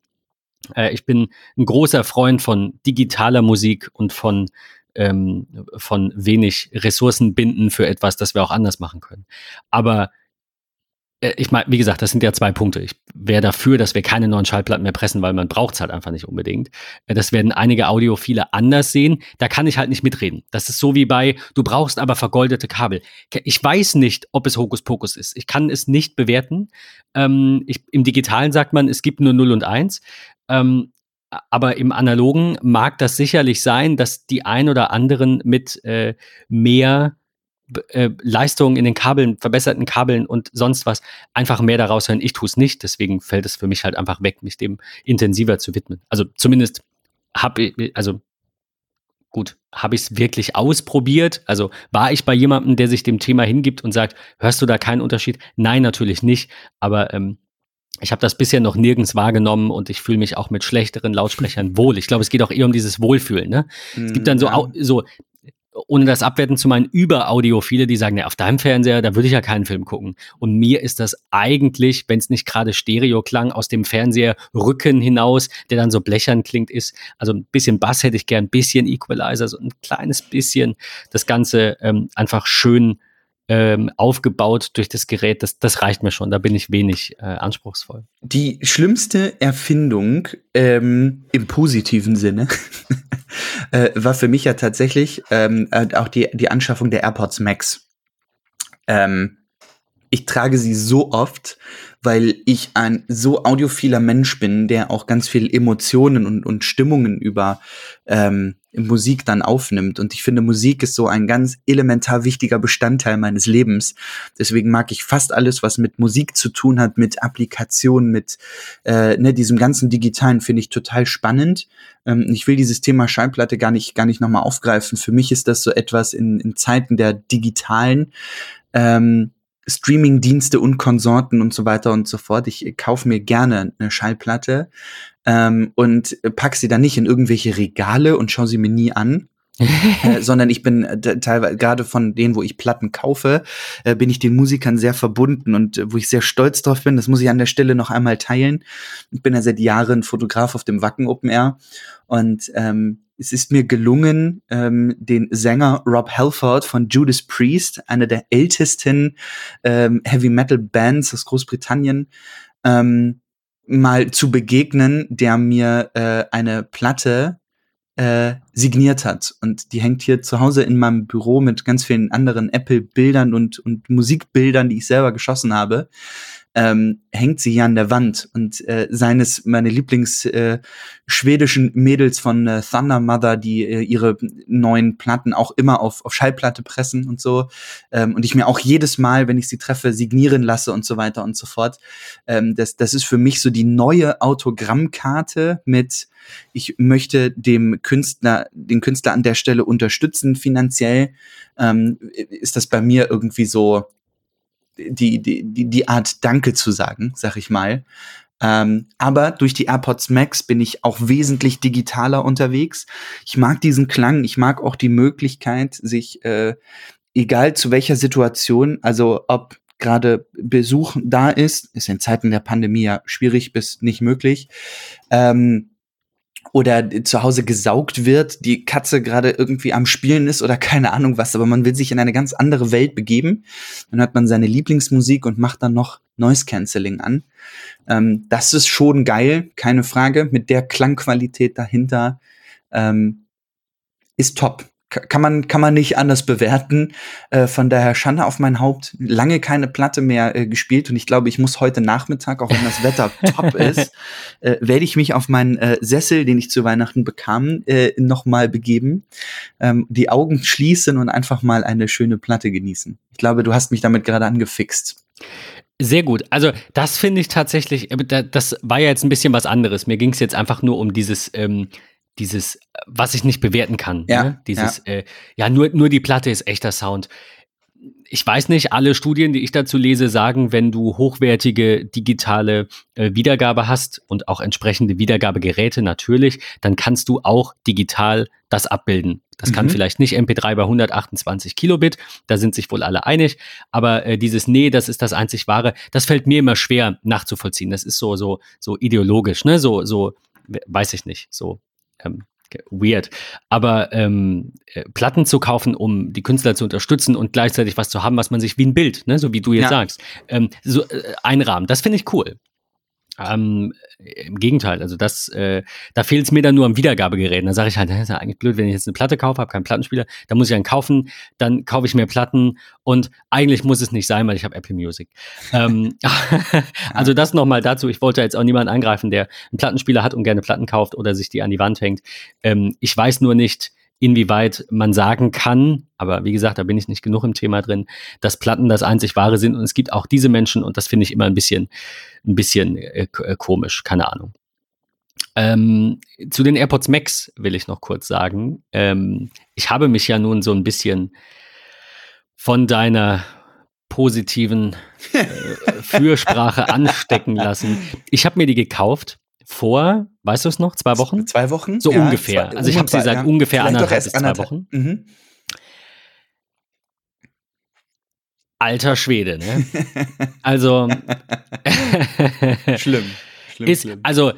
äh, ich bin ein großer Freund von digitaler Musik und von ähm, von wenig Ressourcen binden für etwas, das wir auch anders machen können. Aber ich meine, wie gesagt, das sind ja zwei Punkte. Ich wäre dafür, dass wir keine neuen Schallplatten mehr pressen, weil man braucht es halt einfach nicht unbedingt. Äh, das werden einige Audiophile anders sehen. Da kann ich halt nicht mitreden. Das ist so wie bei, du brauchst aber vergoldete Kabel. Ich weiß nicht, ob es Hokuspokus ist. Ich kann es nicht bewerten. Ähm, ich, Im Digitalen sagt man, es gibt nur 0 und 1. Ähm, aber im Analogen mag das sicherlich sein, dass die ein oder anderen mit äh, mehr äh, Leistung in den Kabeln, verbesserten Kabeln und sonst was einfach mehr daraus hören. Ich tue es nicht, deswegen fällt es für mich halt einfach weg, mich dem intensiver zu widmen. Also zumindest habe ich, also gut, habe ich es wirklich ausprobiert? Also war ich bei jemandem, der sich dem Thema hingibt und sagt, hörst du da keinen Unterschied? Nein, natürlich nicht. Aber ähm, ich habe das bisher noch nirgends wahrgenommen und ich fühle mich auch mit schlechteren Lautsprechern wohl. Ich glaube, es geht auch eher um dieses Wohlfühlen. Ne? Mm, es gibt dann so, ja. so ohne das abwerten zu meinen, Überaudiophile, die sagen, ja, auf deinem Fernseher, da würde ich ja keinen Film gucken. Und mir ist das eigentlich, wenn es nicht gerade Stereo klang, aus dem Fernseher Rücken hinaus, der dann so blechern klingt, ist. Also ein bisschen Bass hätte ich gern, ein bisschen Equalizer, so ein kleines bisschen. Das Ganze ähm, einfach schön ähm, aufgebaut durch das Gerät, das, das reicht mir schon. Da bin ich wenig äh, anspruchsvoll. Die schlimmste Erfindung ähm, im positiven Sinne äh, war für mich ja tatsächlich ähm, äh, auch die, die Anschaffung der AirPods Max. Ähm, ich trage sie so oft, weil ich ein so audiophiler Mensch bin, der auch ganz viel Emotionen und, und Stimmungen über ähm, Musik dann aufnimmt. Und ich finde, Musik ist so ein ganz elementar wichtiger Bestandteil meines Lebens. Deswegen mag ich fast alles, was mit Musik zu tun hat, mit Applikationen, mit äh, ne, diesem ganzen Digitalen, finde ich total spannend. Ähm, ich will dieses Thema Schallplatte gar nicht, gar nicht nochmal aufgreifen. Für mich ist das so etwas in, in Zeiten der digitalen ähm, Streaming-Dienste und Konsorten und so weiter und so fort. Ich kaufe mir gerne eine Schallplatte ähm, und pack sie dann nicht in irgendwelche Regale und schaue sie mir nie an. äh, sondern ich bin äh, teilweise gerade von denen, wo ich Platten kaufe, äh, bin ich den Musikern sehr verbunden und äh, wo ich sehr stolz drauf bin. Das muss ich an der Stelle noch einmal teilen. Ich bin ja seit Jahren Fotograf auf dem Wacken Open Air und ähm, es ist mir gelungen, ähm, den Sänger Rob Halford von Judas Priest, einer der ältesten ähm, Heavy Metal Bands aus Großbritannien, ähm, mal zu begegnen, der mir äh, eine Platte äh, signiert hat. Und die hängt hier zu Hause in meinem Büro mit ganz vielen anderen Apple-Bildern und, und Musikbildern, die ich selber geschossen habe ähm, hängt sie hier an der Wand und äh, seines meine Lieblings äh, schwedischen Mädels von äh, Thunder Mother, die äh, ihre neuen Platten auch immer auf, auf Schallplatte pressen und so ähm, und ich mir auch jedes Mal, wenn ich sie treffe, signieren lasse und so weiter und so fort. Ähm, das, das ist für mich so die neue Autogrammkarte mit ich möchte dem Künstler, den Künstler an der Stelle unterstützen finanziell, ähm, ist das bei mir irgendwie so die, die, die Art Danke zu sagen, sag ich mal. Ähm, aber durch die AirPods Max bin ich auch wesentlich digitaler unterwegs. Ich mag diesen Klang, ich mag auch die Möglichkeit, sich, äh, egal zu welcher Situation, also ob gerade Besuch da ist, ist in Zeiten der Pandemie ja schwierig bis nicht möglich, ähm, oder zu Hause gesaugt wird, die Katze gerade irgendwie am Spielen ist oder keine Ahnung was, aber man will sich in eine ganz andere Welt begeben. Dann hört man seine Lieblingsmusik und macht dann noch Noise Cancelling an. Ähm, das ist schon geil, keine Frage. Mit der Klangqualität dahinter Ähm, ist top kann man, kann man nicht anders bewerten. Äh, von daher Schande auf mein Haupt. Lange keine Platte mehr äh, gespielt und ich glaube, ich muss heute Nachmittag, auch wenn das Wetter top ist, äh, werde ich mich auf meinen äh, Sessel, den ich zu Weihnachten bekam, äh, nochmal begeben, ähm, die Augen schließen und einfach mal eine schöne Platte genießen. Ich glaube, du hast mich damit gerade angefixt. Sehr gut. Also das finde ich tatsächlich, äh, das war ja jetzt ein bisschen was anderes. Mir ging es jetzt einfach nur um dieses ähm, dieses, was ich nicht bewerten kann. Ja, ne? Dieses, ja, äh, ja nur, nur die Platte ist echter Sound. Ich weiß nicht, alle Studien, die ich dazu lese, sagen, wenn du hochwertige digitale äh, Wiedergabe hast und auch entsprechende Wiedergabegeräte natürlich, dann kannst du auch digital das abbilden. Das mhm. kann vielleicht nicht MP3 bei 128 Kilobit, da sind sich wohl alle einig, aber äh, dieses Nee, das ist das einzig wahre, das fällt mir immer schwer nachzuvollziehen. Das ist so, so, so ideologisch, ne? So, so, weiß ich nicht, so ähm, weird. Aber ähm, äh, Platten zu kaufen, um die Künstler zu unterstützen und gleichzeitig was zu haben, was man sich wie ein Bild, ne, so wie du jetzt ja. sagst, ähm, so äh, einrahmen, das finde ich cool. Ähm, Im Gegenteil, also das, äh, da fehlt es mir dann nur am Wiedergabegerät. Da sage ich halt, das ist ja eigentlich blöd, wenn ich jetzt eine Platte kaufe, habe keinen Plattenspieler, dann muss ich einen kaufen, dann kaufe ich mehr Platten und eigentlich muss es nicht sein, weil ich habe Apple Music. ähm, also das nochmal dazu. Ich wollte jetzt auch niemanden angreifen, der einen Plattenspieler hat und gerne Platten kauft oder sich die an die Wand hängt. Ähm, ich weiß nur nicht, inwieweit man sagen kann, aber wie gesagt, da bin ich nicht genug im Thema drin, dass Platten das einzig wahre sind und es gibt auch diese Menschen und das finde ich immer ein bisschen, ein bisschen äh, äh, komisch, keine Ahnung. Ähm, zu den AirPods Max will ich noch kurz sagen. Ähm, ich habe mich ja nun so ein bisschen von deiner positiven äh, Fürsprache anstecken lassen. Ich habe mir die gekauft vor, weißt du es noch, zwei Wochen? Zwei Wochen? So ja, ungefähr. Zwei, also ich habe sie seit ja. ungefähr Vielleicht anderthalb bis zwei Wochen. Mhm. Alter Schwede, ne? Also schlimm. Schlimm, ist, schlimm. Also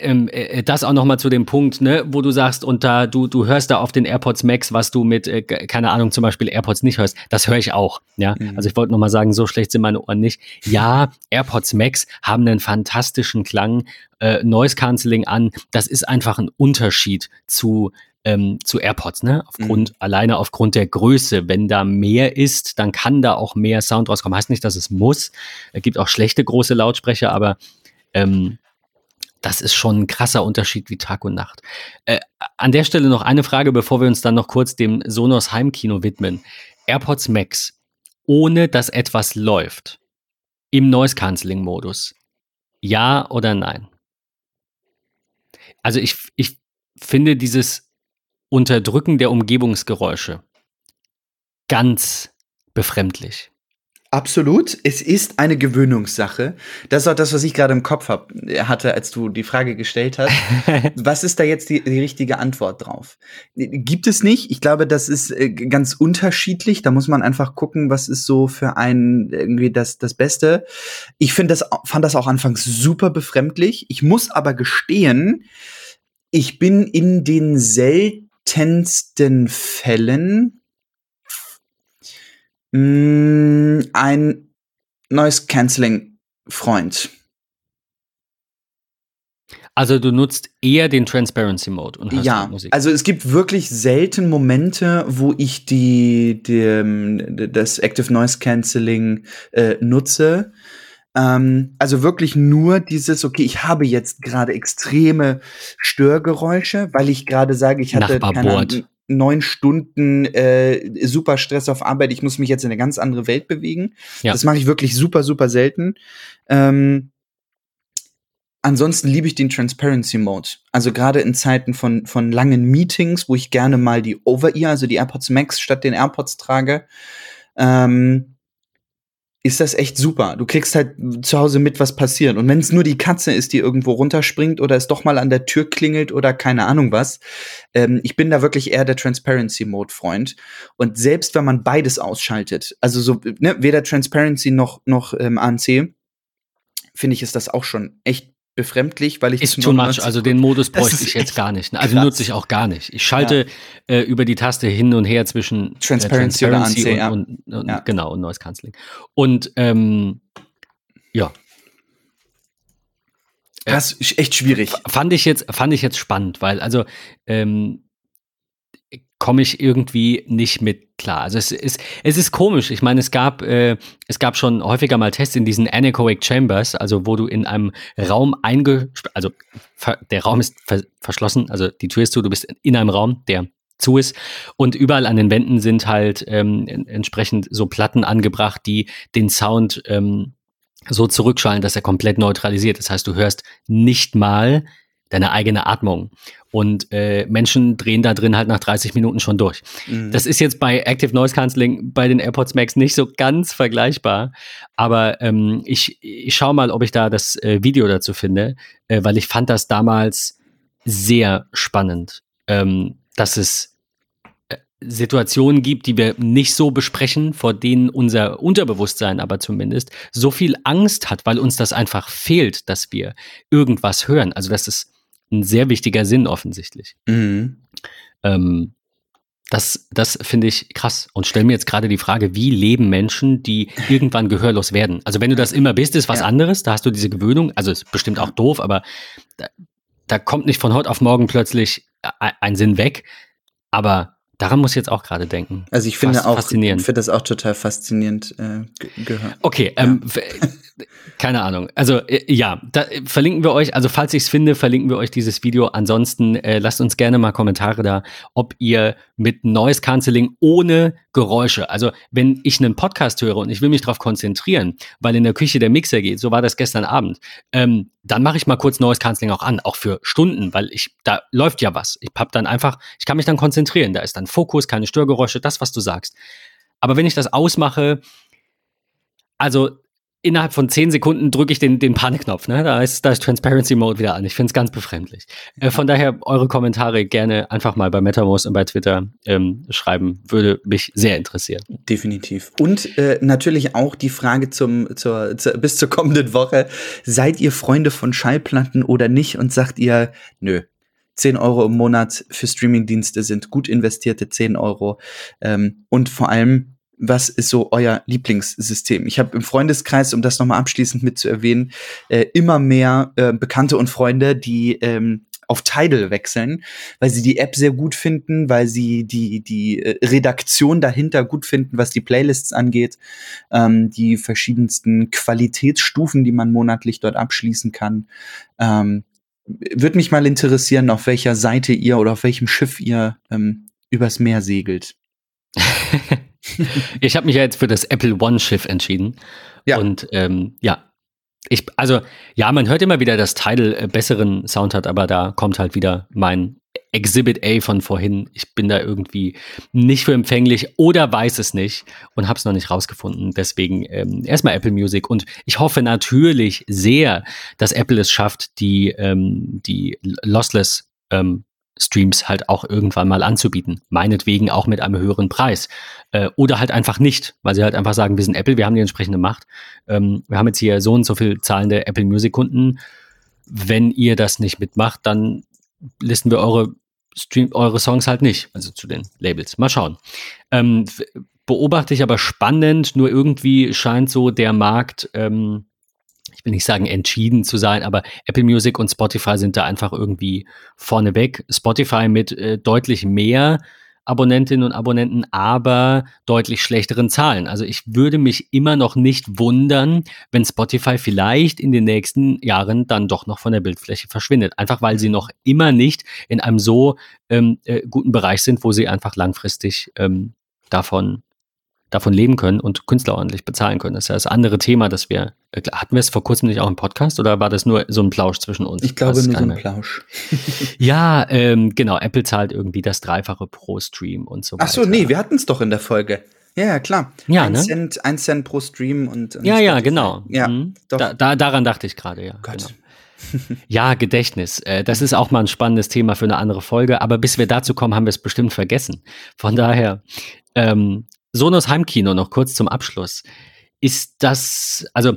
ähm, äh, das auch nochmal zu dem Punkt, ne, wo du sagst, und da du, du hörst da auf den AirPods Max, was du mit, äh, keine Ahnung, zum Beispiel AirPods nicht hörst, das höre ich auch. Ja, mhm. also ich wollte nochmal sagen, so schlecht sind meine Ohren nicht. Ja, AirPods Max haben einen fantastischen Klang, äh, Noise Cancelling an. Das ist einfach ein Unterschied zu ähm, zu AirPods, ne? Aufgrund, mhm. alleine aufgrund der Größe. Wenn da mehr ist, dann kann da auch mehr Sound rauskommen. Heißt nicht, dass es muss. Es gibt auch schlechte große Lautsprecher, aber ähm, das ist schon ein krasser Unterschied wie Tag und Nacht. Äh, an der Stelle noch eine Frage, bevor wir uns dann noch kurz dem Sonos Heimkino widmen. AirPods Max, ohne dass etwas läuft, im Noise Cancelling Modus. Ja oder nein? Also ich, ich finde dieses Unterdrücken der Umgebungsgeräusche ganz befremdlich. Absolut. Es ist eine Gewöhnungssache. Das ist auch das, was ich gerade im Kopf hab, hatte, als du die Frage gestellt hast. was ist da jetzt die, die, richtige Antwort drauf? Gibt es nicht. Ich glaube, das ist äh, ganz unterschiedlich. Da muss man einfach gucken, was ist so für einen irgendwie das, das Beste. Ich finde das, fand das auch anfangs super befremdlich. Ich muss aber gestehen, ich bin in den seltensten Fällen Mm, ein Noise Cancelling Freund. Also du nutzt eher den Transparency Mode und hast ja, Musik. Also es gibt wirklich selten Momente, wo ich die, die das Active Noise Cancelling äh, nutze. Ähm, also wirklich nur dieses, okay, ich habe jetzt gerade extreme Störgeräusche, weil ich gerade sage, ich hatte keine Ahnung, neun Stunden äh, super Stress auf Arbeit, ich muss mich jetzt in eine ganz andere Welt bewegen. Ja. Das mache ich wirklich super, super selten. Ähm, ansonsten liebe ich den Transparency Mode. Also gerade in Zeiten von, von langen Meetings, wo ich gerne mal die Over-Ear, also die AirPods Max statt den AirPods trage. Ähm, ist das echt super. Du kriegst halt zu Hause mit, was passiert. Und wenn es nur die Katze ist, die irgendwo runterspringt oder es doch mal an der Tür klingelt oder keine Ahnung was, ähm, ich bin da wirklich eher der Transparency-Mode-Freund. Und selbst wenn man beides ausschaltet, also so, ne, weder Transparency noch, noch ähm, ANC, finde ich, ist das auch schon echt befremdlich, weil ich ist too much. Also den Modus bräuchte ich jetzt gar nicht. Ne? Also nutze ich auch gar nicht. Ich schalte ja. äh, über die Taste hin und her zwischen Transparency, äh, Transparency und, und, und, ja. genau und Noise Cancelling. Und ähm, ja. Das ist echt schwierig. Fand ich jetzt, fand ich jetzt spannend, weil also ähm, komme ich irgendwie nicht mit klar. Also es ist, es ist komisch. Ich meine, es gab, äh, es gab schon häufiger mal Tests in diesen Anechoic Chambers, also wo du in einem Raum einge, also der Raum ist ver verschlossen, also die Tür ist zu, du bist in einem Raum, der zu ist. Und überall an den Wänden sind halt ähm, entsprechend so Platten angebracht, die den Sound ähm, so zurückschallen, dass er komplett neutralisiert. Das heißt, du hörst nicht mal deine eigene Atmung. Und äh, Menschen drehen da drin halt nach 30 Minuten schon durch. Mhm. Das ist jetzt bei Active Noise Cancelling bei den AirPods Max nicht so ganz vergleichbar. Aber ähm, ich, ich schaue mal, ob ich da das äh, Video dazu finde, äh, weil ich fand das damals sehr spannend, ähm, dass es äh, Situationen gibt, die wir nicht so besprechen, vor denen unser Unterbewusstsein aber zumindest so viel Angst hat, weil uns das einfach fehlt, dass wir irgendwas hören. Also dass es ein sehr wichtiger Sinn offensichtlich. Mhm. Ähm, das, das finde ich krass und stelle mir jetzt gerade die Frage, wie leben Menschen, die irgendwann gehörlos werden? Also wenn du das immer bist, ist was ja. anderes, da hast du diese Gewöhnung, also ist bestimmt auch doof, aber da, da kommt nicht von heute auf morgen plötzlich ein Sinn weg, aber Daran muss ich jetzt auch gerade denken. Also ich finde Fast auch, faszinierend. finde das auch total faszinierend äh, gehört. Okay, ähm, ja. keine Ahnung. Also äh, ja, da äh, verlinken wir euch. Also falls ich es finde, verlinken wir euch dieses Video. Ansonsten äh, lasst uns gerne mal Kommentare da, ob ihr mit Noise Cancelling ohne Geräusche, also wenn ich einen Podcast höre und ich will mich darauf konzentrieren, weil in der Küche der Mixer geht, so war das gestern Abend, ähm, dann mache ich mal kurz Noise Cancelling auch an, auch für Stunden, weil ich da läuft ja was. Ich hab dann einfach, ich kann mich dann konzentrieren. Da ist dann Fokus, keine Störgeräusche, das, was du sagst. Aber wenn ich das ausmache, also innerhalb von zehn Sekunden drücke ich den, den Panikknopf. Ne? Da, ist, da ist Transparency Mode wieder an. Ich finde es ganz befremdlich. Äh, von daher eure Kommentare gerne einfach mal bei MetaMost und bei Twitter ähm, schreiben. Würde mich sehr interessieren. Definitiv. Und äh, natürlich auch die Frage zum, zur, zur, bis zur kommenden Woche. Seid ihr Freunde von Schallplatten oder nicht? Und sagt ihr, nö, 10 Euro im Monat für Streamingdienste sind gut investierte 10 Euro. Ähm, und vor allem, was ist so euer Lieblingssystem? Ich habe im Freundeskreis, um das nochmal abschließend mit zu erwähnen, äh, immer mehr äh, Bekannte und Freunde, die ähm, auf Tidal wechseln, weil sie die App sehr gut finden, weil sie die, die äh, Redaktion dahinter gut finden, was die Playlists angeht, ähm, die verschiedensten Qualitätsstufen, die man monatlich dort abschließen kann. Ähm, Würde mich mal interessieren, auf welcher Seite ihr oder auf welchem Schiff ihr ähm, übers Meer segelt. ich habe mich ja jetzt für das Apple One-Schiff entschieden. Ja. Und ähm, ja, ich, also ja, man hört immer wieder, dass Tidal äh, besseren Sound hat, aber da kommt halt wieder mein Exhibit A von vorhin. Ich bin da irgendwie nicht für empfänglich oder weiß es nicht und habe es noch nicht rausgefunden. Deswegen ähm, erstmal Apple Music und ich hoffe natürlich sehr, dass Apple es schafft, die, ähm, die Lossless ähm, Streams halt auch irgendwann mal anzubieten. Meinetwegen auch mit einem höheren Preis. Äh, oder halt einfach nicht, weil sie halt einfach sagen, wir sind Apple, wir haben die entsprechende Macht. Ähm, wir haben jetzt hier so und so viel zahlende Apple Music Kunden. Wenn ihr das nicht mitmacht, dann listen wir eure Stream, eure Songs halt nicht, also zu den Labels. Mal schauen. Ähm, beobachte ich aber spannend, nur irgendwie scheint so der Markt ähm, ich will nicht sagen entschieden zu sein, aber Apple Music und Spotify sind da einfach irgendwie vorneweg. Spotify mit äh, deutlich mehr Abonnentinnen und Abonnenten, aber deutlich schlechteren Zahlen. Also ich würde mich immer noch nicht wundern, wenn Spotify vielleicht in den nächsten Jahren dann doch noch von der Bildfläche verschwindet. Einfach weil sie noch immer nicht in einem so ähm, äh, guten Bereich sind, wo sie einfach langfristig ähm, davon davon leben können und Künstler ordentlich bezahlen können. Das ist ja das andere Thema, das wir, äh, hatten wir es vor kurzem nicht auch im Podcast oder war das nur so ein Plausch zwischen uns? Ich glaube nur so ein Plausch. ja, ähm, genau, Apple zahlt irgendwie das Dreifache pro Stream und so weiter. Ach so, nee, wir hatten es doch in der Folge. Ja, ja, klar. Ja, ein, ne? Cent, ein Cent pro Stream und. und ja, ja, genau. Ja, mhm. da, da, daran dachte ich gerade, ja. Gott. Genau. ja, Gedächtnis. Äh, das ist auch mal ein spannendes Thema für eine andere Folge, aber bis wir dazu kommen, haben wir es bestimmt vergessen. Von daher, ähm, Sonos Heimkino noch kurz zum Abschluss. Ist das, also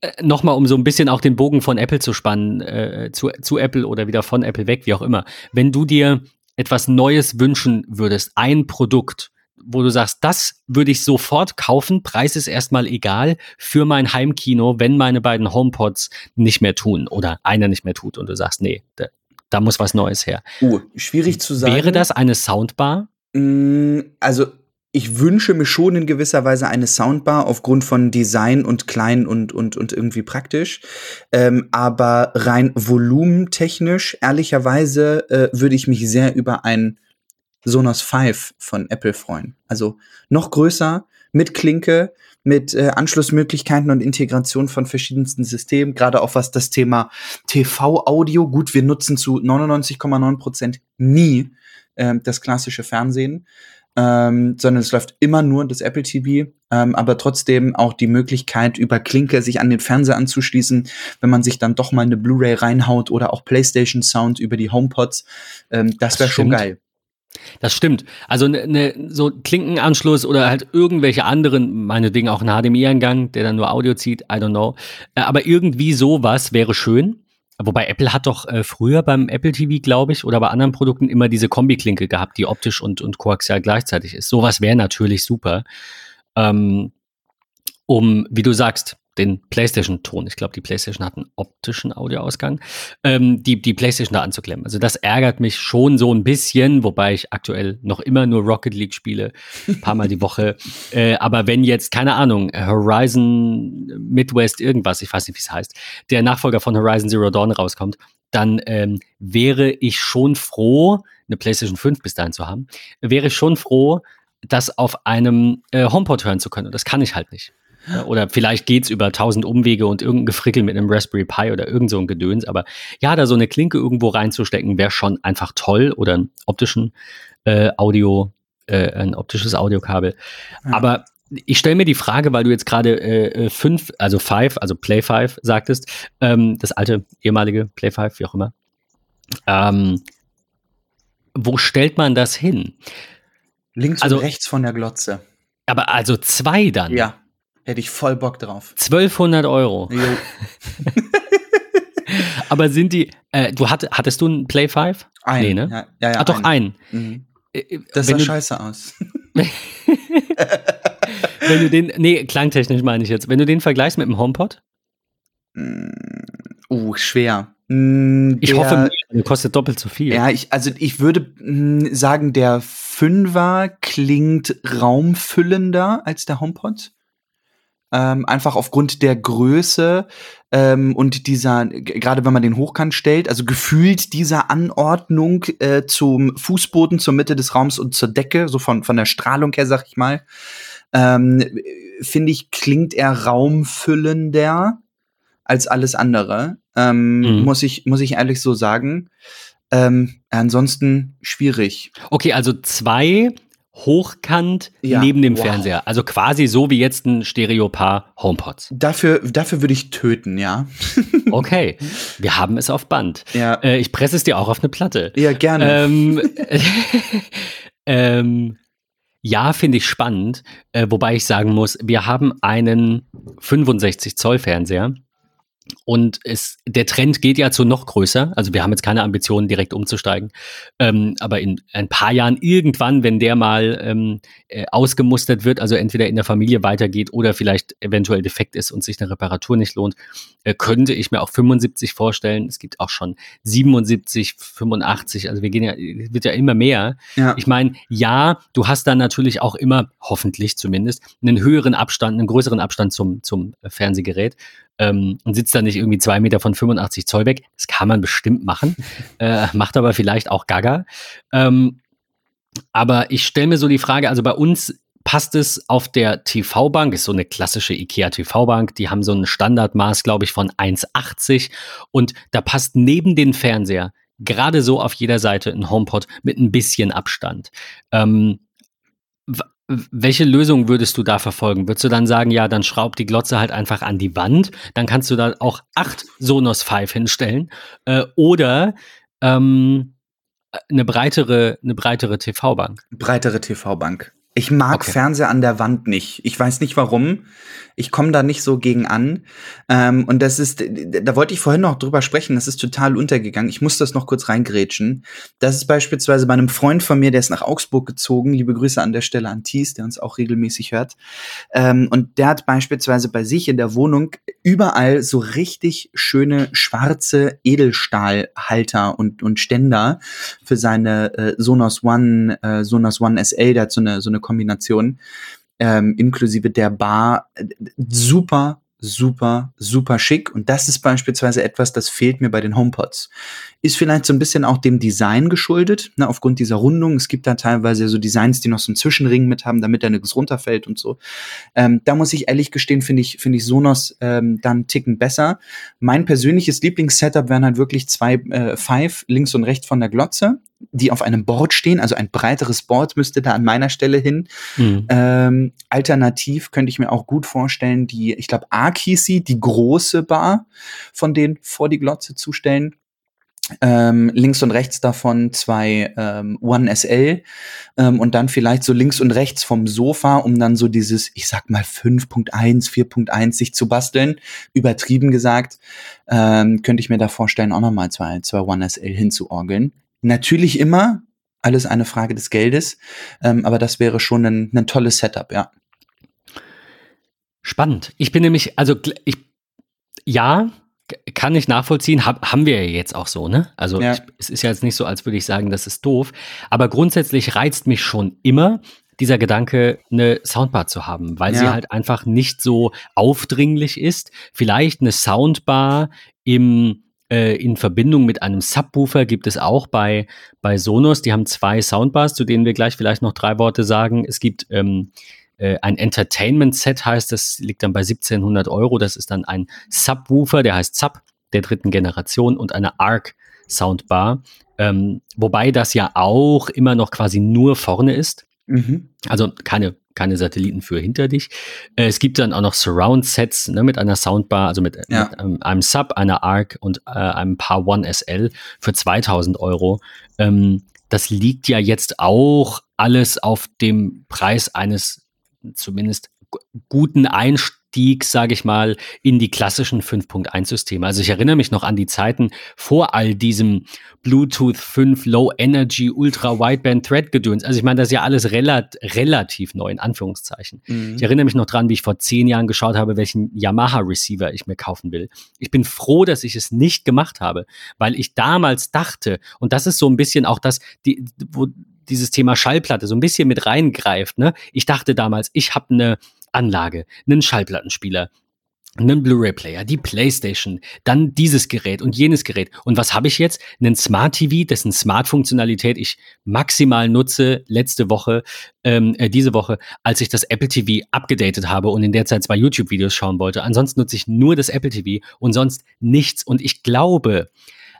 äh, nochmal, um so ein bisschen auch den Bogen von Apple zu spannen, äh, zu, zu Apple oder wieder von Apple weg, wie auch immer. Wenn du dir etwas Neues wünschen würdest, ein Produkt, wo du sagst, das würde ich sofort kaufen, Preis ist erstmal egal für mein Heimkino, wenn meine beiden HomePods nicht mehr tun oder einer nicht mehr tut und du sagst, nee, da, da muss was Neues her. Uh, schwierig zu sagen. Wäre das eine Soundbar? Mm, Also ich wünsche mir schon in gewisser Weise eine Soundbar aufgrund von Design und klein und, und, und irgendwie praktisch. Ähm, aber rein volumentechnisch, ehrlicherweise, äh, würde ich mich sehr über ein Sonos 5 von Apple freuen. Also noch größer, mit Klinke, mit äh, Anschlussmöglichkeiten und Integration von verschiedensten Systemen, gerade auch was das Thema TV-Audio, gut, wir nutzen zu 99,9 Prozent nie ähm, das klassische Fernsehen, ähm, sondern es läuft immer nur das Apple TV, ähm, aber trotzdem auch die Möglichkeit, über Klinke sich an den Fernseher anzuschließen, wenn man sich dann doch mal eine Blu-ray reinhaut oder auch PlayStation Sound über die HomePods. Ähm, das wäre schon geil. Das stimmt. Also ne, ne, so Klinkenanschluss oder halt irgendwelche anderen, meinetwegen auch ein HDMI-Eingang, der dann nur Audio zieht, I don't know. Äh, aber irgendwie sowas wäre schön. Wobei Apple hat doch äh, früher beim Apple TV, glaube ich, oder bei anderen Produkten immer diese Kombi-Klinke gehabt, die optisch und, und koaxial gleichzeitig ist. Sowas wäre natürlich super. Ähm, um, wie du sagst, den PlayStation-Ton, ich glaube, die PlayStation hat einen optischen Audioausgang, ähm, die, die PlayStation da anzuklemmen. Also das ärgert mich schon so ein bisschen, wobei ich aktuell noch immer nur Rocket League spiele, ein paar Mal die Woche. Äh, aber wenn jetzt, keine Ahnung, Horizon Midwest irgendwas, ich weiß nicht, wie es heißt, der Nachfolger von Horizon Zero Dawn rauskommt, dann ähm, wäre ich schon froh, eine PlayStation 5 bis dahin zu haben, wäre ich schon froh, das auf einem äh, HomePod hören zu können. Und das kann ich halt nicht. Ja, Oder vielleicht geht's über tausend Umwege und irgendein Gefrickel mit einem Raspberry Pi oder irgend so ein Gedöns. Aber ja, da so eine Klinke irgendwo reinzustecken, wäre schon einfach toll. Oder einen optischen äh, Audio, äh, ein optisches Audiokabel. Ja. Aber ich stelle mir die Frage, weil du jetzt gerade äh, äh, fünf, also five, also Play 5 sagtest, ähm, das alte ehemalige Play 5, wie auch immer. Ähm, wo stellt man das hin? Links Also- und rechts von der Glotze. Aber also zwei dann. Ja, hätte ich voll Bock drauf. 1200 Euro. Aber sind die, äh, du hatt, hattest du einen Play 5? Ein. Nee, ne? Ja, ja, ja, ah, doch, ein. einen. Mhm. Äh, äh, Das wenn sah scheiße aus. wenn du den, nee, klangtechnisch meine ich jetzt. Wenn du den vergleichst mit dem HomePod, Uh, schwer. Mm, ich der- hoffe, der kostet doppelt so viel. Ja, ich, also ich würde mm, sagen, der Fünfer klingt raumfüllender als der HomePod. Ähm, einfach aufgrund der Größe ähm, und dieser, gerade wenn man den hochkant stellt, also gefühlt dieser Anordnung äh, zum Fußboden, zur Mitte des Raums und zur Decke, so von, von der Strahlung her, sag ich mal, ähm, finde ich, klingt er raumfüllender als alles andere. Ähm, Mhm. muss, ich, muss ich ehrlich so sagen. Ähm, ansonsten schwierig. Okay, also zwei hochkant Ja, neben dem wow. Fernseher. Also quasi so wie jetzt ein Stereopaar HomePods. Dafür, dafür würde ich töten, ja. Okay, wir haben es auf Band. Ja, Äh, ich presse es dir auch auf eine Platte. ja gerne. Ähm, ähm, ja, finde ich spannend, äh, wobei ich sagen muss, wir haben einen 65 Zoll Fernseher und es, der Trend geht ja zu noch größer. Also wir haben jetzt keine Ambitionen, direkt umzusteigen. Ähm, aber in ein paar Jahren irgendwann, wenn der mal ähm, äh, ausgemustert wird, also entweder in der Familie weitergeht oder vielleicht eventuell defekt ist und sich eine Reparatur nicht lohnt, äh, könnte ich mir auch 75 vorstellen. Es gibt auch schon 77, 85. Also wir gehen ja, wird ja immer mehr. ja. Ich meine, ja, du hast dann natürlich auch immer, hoffentlich zumindest, einen höheren Abstand, einen größeren Abstand zum, zum Fernsehgerät ähm, und sitzt dann nicht irgendwie zwei Meter von 85 Zoll weg. Das kann man bestimmt machen, äh, macht aber vielleicht auch Gaga. Ähm, aber ich stelle mir so die Frage, also bei uns passt es auf der TV-Bank, ist so eine klassische IKEA TV-Bank, die haben so ein Standardmaß, glaube ich, von 1,80 und da passt neben den Fernseher gerade so auf jeder Seite ein HomePod mit ein bisschen Abstand. Ähm, welche Lösung würdest du da verfolgen? Würdest du dann sagen, ja, dann schraub die Glotze halt einfach an die Wand, dann kannst du da auch acht Sonos 5 hinstellen äh, oder ähm, eine breitere, eine breitere TV-Bank. Breitere TV-Bank. Ich mag Okay. Fernseher an der Wand nicht. Ich weiß nicht warum. Ich komme da nicht so gegen an. Ähm, und das ist, da wollte ich vorhin noch drüber sprechen, das ist total untergegangen. Ich muss das noch kurz reingrätschen. Das ist beispielsweise bei einem Freund von mir, der ist nach Augsburg gezogen. Liebe Grüße an der Stelle an Thies, der uns auch regelmäßig hört. Ähm, und der hat beispielsweise bei sich in der Wohnung überall so richtig schöne schwarze Edelstahlhalter und, und Ständer für seine äh, Sonos One, äh, Sonos One SL, der hat so eine, so eine Kombination, ähm, inklusive der Bar. Äh, Super, super, super schick. Und das ist beispielsweise etwas, das fehlt mir bei den HomePods. Ist vielleicht so ein bisschen auch dem Design geschuldet, ne, aufgrund dieser Rundung. Es gibt da teilweise so Designs, die noch so einen Zwischenring mit haben, damit der nirgends runterfällt und so. Ähm, da muss ich ehrlich gestehen, finde ich, finde ich Sonos ähm, dann einen Ticken besser. Mein persönliches Lieblingssetup wären halt wirklich zwei äh, Five links und rechts von der Glotze, die auf einem Board stehen. Also ein breiteres Board müsste da an meiner Stelle hin. Mhm. Ähm, alternativ könnte ich mir auch gut vorstellen, die, ich glaube, Arc hieß sie, die große Bar von denen vor die Glotze zu stellen. Ähm, links und rechts davon zwei ähm, One SL ähm, und dann vielleicht so links und rechts vom Sofa, um dann so dieses, ich sag mal 5.1, 4.1 sich zu basteln, übertrieben gesagt, ähm, könnte ich mir da vorstellen, auch nochmal zwei, zwei One SL hinzuorgeln. Natürlich immer, alles eine Frage des Geldes, ähm, aber das wäre schon ein, ein tolles Setup, ja. Spannend. Ich bin nämlich, also ich, ja, kann ich nachvollziehen, hab, haben wir ja jetzt auch so, ne? Also Ja. ich, es ist ja jetzt nicht so, als würde ich sagen, das ist doof. Aber grundsätzlich reizt mich schon immer dieser Gedanke, eine Soundbar zu haben, weil sie Ja. halt einfach nicht so aufdringlich ist. Vielleicht eine Soundbar im äh, in Verbindung mit einem Subwoofer gibt es auch bei, bei Sonos. Die haben zwei Soundbars, zu denen wir gleich vielleicht noch drei Worte sagen. Es gibt ähm, äh, ein Entertainment-Set, heißt das, liegt dann bei 1700 Euro. Das ist dann ein Subwoofer, der heißt Sub der dritten Generation und eine Arc Soundbar. Ähm, wobei das ja auch immer noch quasi nur vorne ist. Mhm. Also keine, keine Satelliten für hinter dich. Äh, es gibt dann auch noch Surround-Sets ne, mit einer Soundbar, also mit, Ja. mit einem, einem Sub, einer Arc und äh, einem Paar One SL für 2000 Euro. Ähm, das liegt ja jetzt auch alles auf dem Preis eines zumindest gu- guten Einstiegs, sage ich mal, in die klassischen 5.1-Systeme. Also ich erinnere mich noch an die Zeiten vor all diesem Bluetooth 5 Low Energy Ultra Wideband Thread Gedöns. Also ich meine, das ist ja alles relat relativ neu in Anführungszeichen. Mhm. Ich erinnere mich noch dran, wie ich vor zehn Jahren geschaut habe, welchen Yamaha Receiver ich mir kaufen will. Ich bin froh, dass ich es nicht gemacht habe, weil ich damals dachte, und das ist so ein bisschen auch das, die, wo dieses Thema Schallplatte so ein bisschen mit reingreift. Ne? Ich dachte damals, ich habe eine Anlage, einen Schallplattenspieler, einen Blu-ray-Player, die PlayStation, dann dieses Gerät und jenes Gerät. Und was habe ich jetzt? Einen Smart TV, dessen Smart-Funktionalität ich maximal nutze. Letzte Woche, ähm, äh, diese Woche, als ich das Apple TV abgedatet habe und in der Zeit zwei YouTube-Videos schauen wollte. Ansonsten nutze ich nur das Apple TV und sonst nichts. Und ich glaube,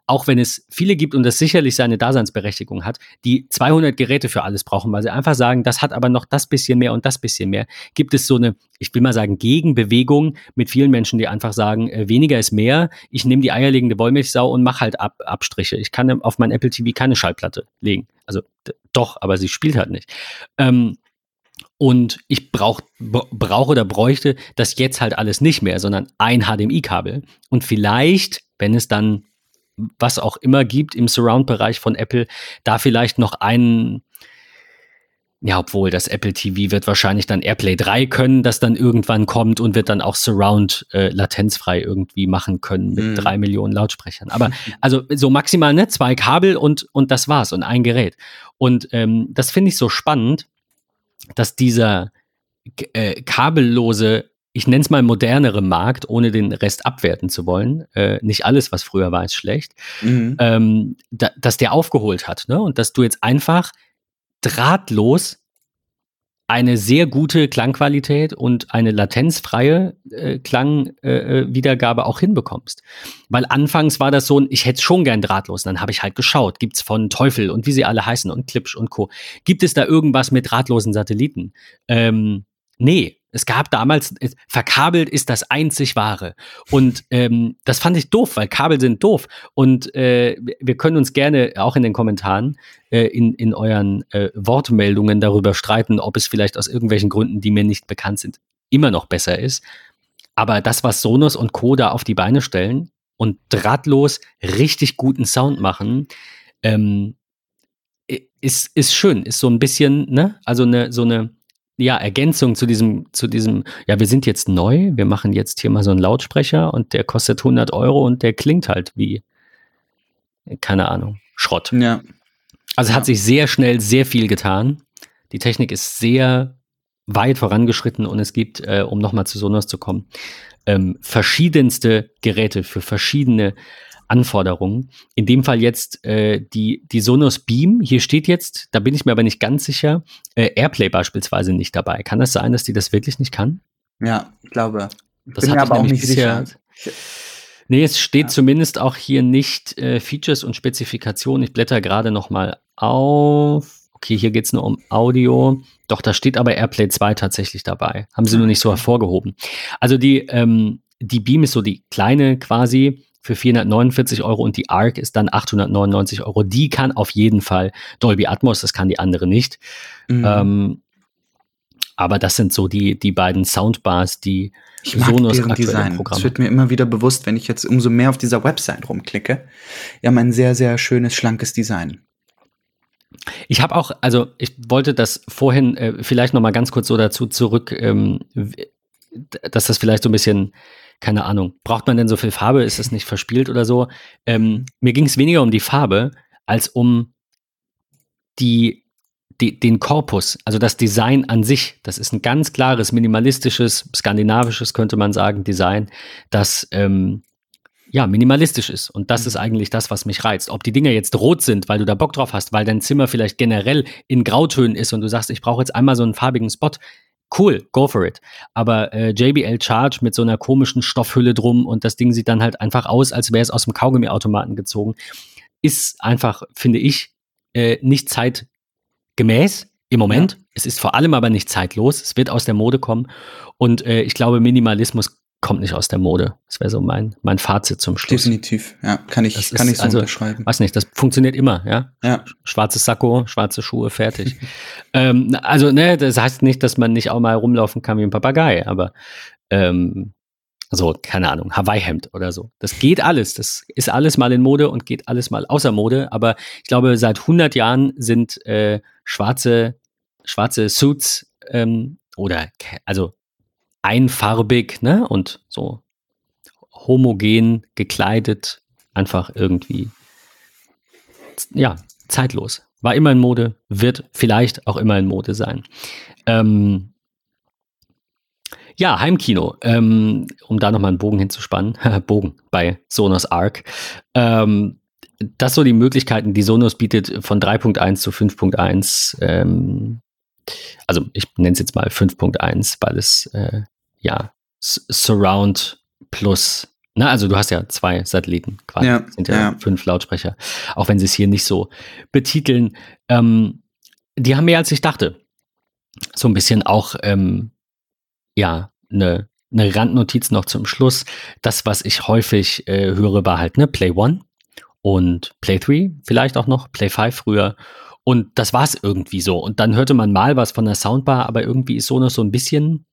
auch wenn es viele gibt und das sicherlich seine Daseinsberechtigung hat, die 200 Geräte für alles brauchen, weil sie einfach sagen, das hat aber noch das bisschen mehr und das bisschen mehr, gibt es so eine, ich will mal sagen, Gegenbewegung mit vielen Menschen, die einfach sagen, äh, weniger ist mehr, ich nehme die eierlegende Wollmilchsau und mache halt Ab Abstriche. Ich kann auf mein Apple TV keine Schallplatte legen. Also doch, aber sie spielt halt nicht. Ähm, und ich brauch, brauche oder bräuchte das jetzt halt alles nicht mehr, sondern ein HDMI-Kabel. Und vielleicht, wenn es dann was auch immer gibt im Surround-Bereich von Apple, da vielleicht noch einen, ja, obwohl das Apple TV wird wahrscheinlich dann AirPlay 3 können, das dann irgendwann kommt und wird dann auch Surround äh, latenzfrei irgendwie machen können mit Mhm. drei Millionen Lautsprechern. Aber also so maximal ne, zwei Kabel und, und das war's und ein Gerät. Und ähm, das finde ich so spannend, dass dieser äh, kabellose, ich nenne es mal modernere Markt, ohne den Rest abwerten zu wollen, äh, nicht alles, was früher war, ist schlecht, Mhm. ähm, da, dass der aufgeholt hat. Ne? Und dass du jetzt einfach drahtlos eine sehr gute Klangqualität und eine latenzfreie äh, Klangwiedergabe äh, Wiedergabe auch hinbekommst. Weil anfangs war das so ein, ich hätte schon gern drahtlos. Dann habe ich halt geschaut, gibt's von Teufel und wie sie alle heißen und Klipsch und Co. Gibt es da irgendwas mit drahtlosen Satelliten? Ähm, nee, Es gab damals, verkabelt ist das einzig wahre. Und ähm, das fand ich doof, weil Kabel sind doof. Und äh, wir können uns gerne auch in den Kommentaren äh, in, in euren äh, Wortmeldungen darüber streiten, ob es vielleicht aus irgendwelchen Gründen, die mir nicht bekannt sind, immer noch besser ist. Aber das, was Sonos und Co. da auf die Beine stellen und drahtlos richtig guten Sound machen, ähm, ist, ist schön, ist so ein bisschen, ne, also eine, so eine, ja, Ergänzung zu diesem, zu diesem, ja, wir sind jetzt neu, wir machen jetzt hier mal so einen Lautsprecher und der kostet 100 Euro und der klingt halt wie, keine Ahnung, Schrott. Ja. Also ja. hat sich sehr schnell sehr viel getan. Die Technik ist sehr weit vorangeschritten und es gibt, äh, um nochmal zu Sonos zu kommen, ähm, verschiedenste Geräte für verschiedene Anforderungen. In dem Fall jetzt äh, die, die Sonos Beam. Hier steht jetzt, da bin ich mir aber nicht ganz sicher, äh, Airplay beispielsweise nicht dabei. Kann das sein, dass die das wirklich nicht kann? Ja, ich glaube. Das bin mir aber auch nicht sicher. Nee, es steht ja. zumindest auch hier nicht äh, Features und Spezifikationen. Ich blätter gerade noch mal auf. Okay, hier geht es nur um Audio. Doch, da steht aber AirPlay 2 tatsächlich dabei. Haben sie nur nicht so hervorgehoben. Also die, ähm, die Beam ist so die kleine quasi für 449 Euro und die Arc ist dann 899 Euro. Die kann auf jeden Fall Dolby Atmos, das kann die andere nicht. Mhm. Ähm, aber das sind so die, die beiden Soundbars, die ich mag Sonos deren Design. Programm. Das wird mir immer wieder bewusst, wenn ich jetzt umso mehr auf dieser Website rumklicke. Wir haben ein sehr, sehr schönes, schlankes Design. Ich habe auch, also ich wollte das vorhin äh, vielleicht noch mal ganz kurz so dazu zurück, ähm, dass das vielleicht so ein bisschen keine Ahnung, braucht man denn so viel Farbe? Ist das nicht verspielt oder so? Ähm, mir ging es weniger um die Farbe als um die, die, den Korpus, also das Design an sich. Das ist ein ganz klares, minimalistisches, skandinavisches, könnte man sagen, Design, das ähm, ja, minimalistisch ist. Und das ist mhm. eigentlich das, was mich reizt. Ob die Dinger jetzt rot sind, weil du da Bock drauf hast, weil dein Zimmer vielleicht generell in Grautönen ist und du sagst, ich brauche jetzt einmal so einen farbigen Spot, cool, go for it. Aber äh, JBL Charge mit so einer komischen Stoffhülle drum und das Ding sieht dann halt einfach aus, als wäre es aus dem Kaugummiautomaten gezogen, ist einfach, finde ich, äh, nicht zeitgemäß im Moment. Ja. Es ist vor allem aber nicht zeitlos. Es wird aus der Mode kommen. Und äh, ich glaube, Minimalismus kommt nicht aus der Mode. Das wäre so mein, mein Fazit zum Schluss. Definitiv, ja, kann ich, das kann ist, ich so also, unterschreiben. Weiß nicht, das funktioniert immer, ja. ja. Schwarzes Sakko, schwarze Schuhe, fertig. ähm, also, ne, das heißt nicht, dass man nicht auch mal rumlaufen kann wie ein Papagei, aber ähm, so, keine Ahnung, Hawaii-Hemd oder so. Das geht alles. Das ist alles mal in Mode und geht alles mal außer Mode. Aber ich glaube, seit 100 Jahren sind äh, schwarze, schwarze Suits ähm, oder, also einfarbig, ne? Und so homogen gekleidet, einfach irgendwie, ja, zeitlos. War immer in Mode, wird vielleicht auch immer in Mode sein. Ähm, ja, Heimkino, ähm, um da nochmal einen Bogen hinzuspannen, Bogen bei Sonos Arc. Ähm, das so die Möglichkeiten, die Sonos bietet von 3.1 zu 5.1. Ähm, also ich nenne es jetzt mal 5.1, weil es äh, ja Surround Plus. Na, also du hast ja zwei Satelliten quasi, ja, sind ja, ja, fünf Lautsprecher, auch wenn sie es hier nicht so betiteln. Ähm, die haben mehr als ich dachte. So ein bisschen auch, ähm, ja, eine eine Randnotiz noch zum Schluss. Das, was ich häufig äh, höre, war halt ne Play One und Play 3, vielleicht auch noch, Play 5 früher und das war es irgendwie so. Und dann hörte man mal was von der Soundbar, aber irgendwie ist so noch so ein bisschen,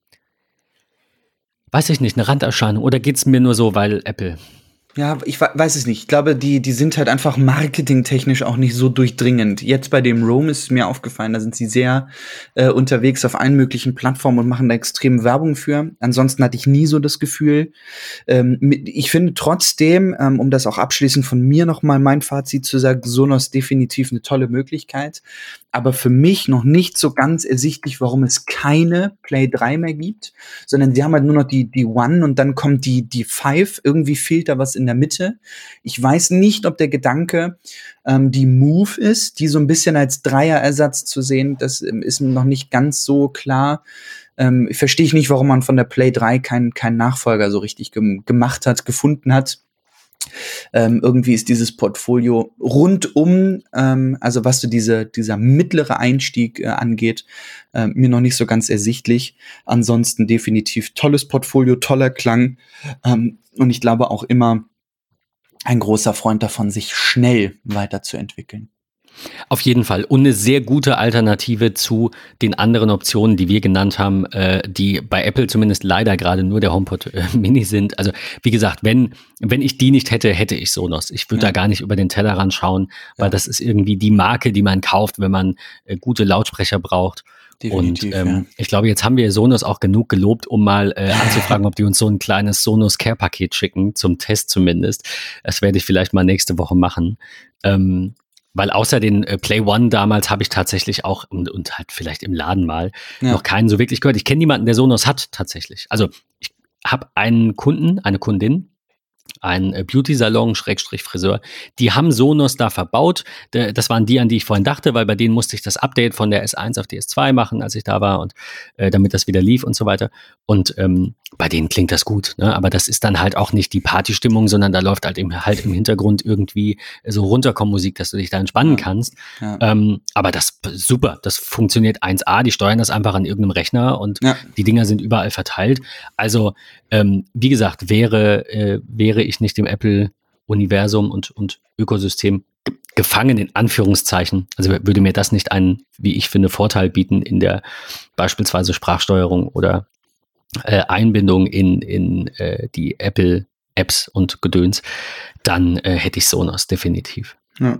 weiß ich nicht, eine Randerscheinung. Oder geht es mir nur so, weil Apple? Ja, ich weiß es nicht. Ich glaube, die, die sind halt einfach marketingtechnisch auch nicht so durchdringend. Jetzt bei dem Roam ist mir aufgefallen, da sind sie sehr äh, unterwegs auf allen möglichen Plattformen und machen da extrem Werbung für. Ansonsten hatte ich nie so das Gefühl. Ähm, ich finde trotzdem, ähm, um das auch abschließend von mir nochmal mein Fazit zu sagen, Sonos definitiv eine tolle Möglichkeit aber für mich noch nicht so ganz ersichtlich, warum es keine Play 3 mehr gibt, sondern sie haben halt nur noch die, die One und dann kommt die, die Five. Irgendwie fehlt da was in der Mitte. Ich weiß nicht, ob der Gedanke ähm, die Move ist, die so ein bisschen als Dreierersatz zu sehen. Das ähm, ist noch nicht ganz so klar. Ähm, Verstehe ich nicht, warum man von der Play 3 keinen keinen Nachfolger so richtig gem gemacht hat, gefunden hat. Ähm, irgendwie ist dieses Portfolio rundum, ähm, also was so diese, dieser mittlere Einstieg äh, angeht, äh, mir noch nicht so ganz ersichtlich. Ansonsten definitiv tolles Portfolio, toller Klang ähm, und ich glaube auch immer ein großer Freund davon, sich schnell weiterzuentwickeln. Auf jeden Fall. Und eine sehr gute Alternative zu den anderen Optionen, die wir genannt haben, äh, die bei Apple zumindest leider gerade nur der HomePod äh, Mini sind. Also wie gesagt, wenn, wenn ich die nicht hätte, hätte ich Sonos. Ich würde ja. da gar nicht über den Tellerrand schauen, weil ja. das ist irgendwie die Marke, die man kauft, wenn man äh, gute Lautsprecher braucht. Definitiv, und ähm, ja. ich glaube, jetzt haben wir Sonos auch genug gelobt, um mal äh, anzufragen, ob die uns so ein kleines Sonos Care-Paket schicken, zum Test zumindest. Das werde ich vielleicht mal nächste Woche machen. Ähm, weil außer den äh, Play One damals habe ich tatsächlich auch und, und halt vielleicht im Laden mal ja. noch keinen so wirklich gehört. Ich kenne niemanden, der Sonos hat tatsächlich. Also ich habe einen Kunden, eine Kundin, ein äh, Beauty-Salon, Schrägstrich Friseur, die haben Sonos da verbaut. Das waren die, an die ich vorhin dachte, weil bei denen musste ich das Update von der S1 auf die S2 machen, als ich da war und äh, damit das wieder lief und so weiter. Und ähm, bei denen klingt das gut, ne? aber das ist dann halt auch nicht die Partystimmung, sondern da läuft halt im, halt im Hintergrund irgendwie so Runterkommen-Musik, dass du dich da entspannen kannst. Ja. Ähm, aber das super, das funktioniert 1A, die steuern das einfach an irgendeinem Rechner und ja. die Dinger sind überall verteilt. Also ähm, wie gesagt, wäre, äh, wäre ich nicht im Apple-Universum und, und Ökosystem gefangen, in Anführungszeichen. Also würde mir das nicht einen, wie ich finde, Vorteil bieten in der beispielsweise Sprachsteuerung oder äh, Einbindung in, in äh, die Apple-Apps und Gedöns, dann äh, hätte ich Sonos definitiv. Ja.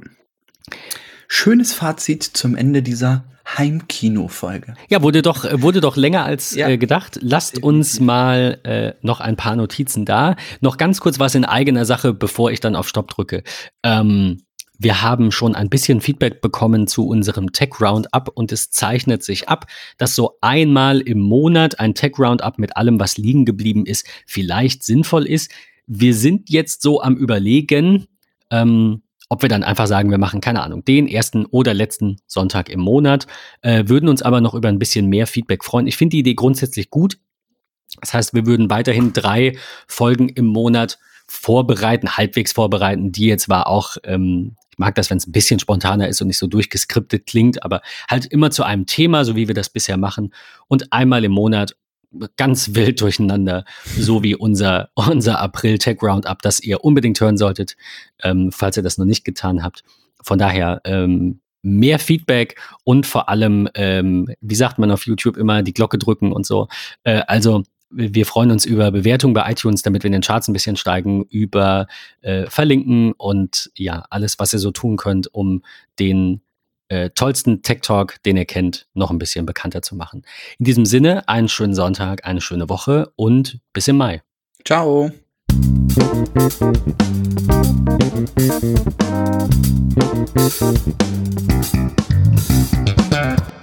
Schönes Fazit zum Ende dieser Heimkino-Folge. Ja, wurde doch, wurde doch länger als ja. äh, gedacht. Lasst uns mal äh, noch ein paar Notizen da. Noch ganz kurz was in eigener Sache, bevor ich dann auf Stopp drücke. Ähm, wir haben schon ein bisschen Feedback bekommen zu unserem Tech Roundup und es zeichnet sich ab, dass so einmal im Monat ein Tech Roundup mit allem, was liegen geblieben ist, vielleicht sinnvoll ist. Wir sind jetzt so am Überlegen, ähm, ob wir dann einfach sagen, wir machen keine Ahnung, den ersten oder letzten Sonntag im Monat, äh, würden uns aber noch über ein bisschen mehr Feedback freuen. Ich finde die Idee grundsätzlich gut. Das heißt, wir würden weiterhin drei Folgen im Monat vorbereiten, halbwegs vorbereiten. Die jetzt war auch, ähm, ich mag das, wenn es ein bisschen spontaner ist und nicht so durchgeskriptet klingt, aber halt immer zu einem Thema, so wie wir das bisher machen. Und einmal im Monat ganz wild durcheinander, so wie unser, unser April Tech Roundup, das ihr unbedingt hören solltet, ähm, falls ihr das noch nicht getan habt. Von daher ähm, mehr Feedback und vor allem, ähm, wie sagt man auf YouTube immer, die Glocke drücken und so. Äh, also wir freuen uns über Bewertungen bei iTunes, damit wir in den Charts ein bisschen steigen, über äh, Verlinken und ja, alles, was ihr so tun könnt, um den äh, tollsten Tech Talk, den ihr kennt, noch ein bisschen bekannter zu machen. In diesem Sinne, einen schönen Sonntag, eine schöne Woche und bis im Mai. Ciao. Musik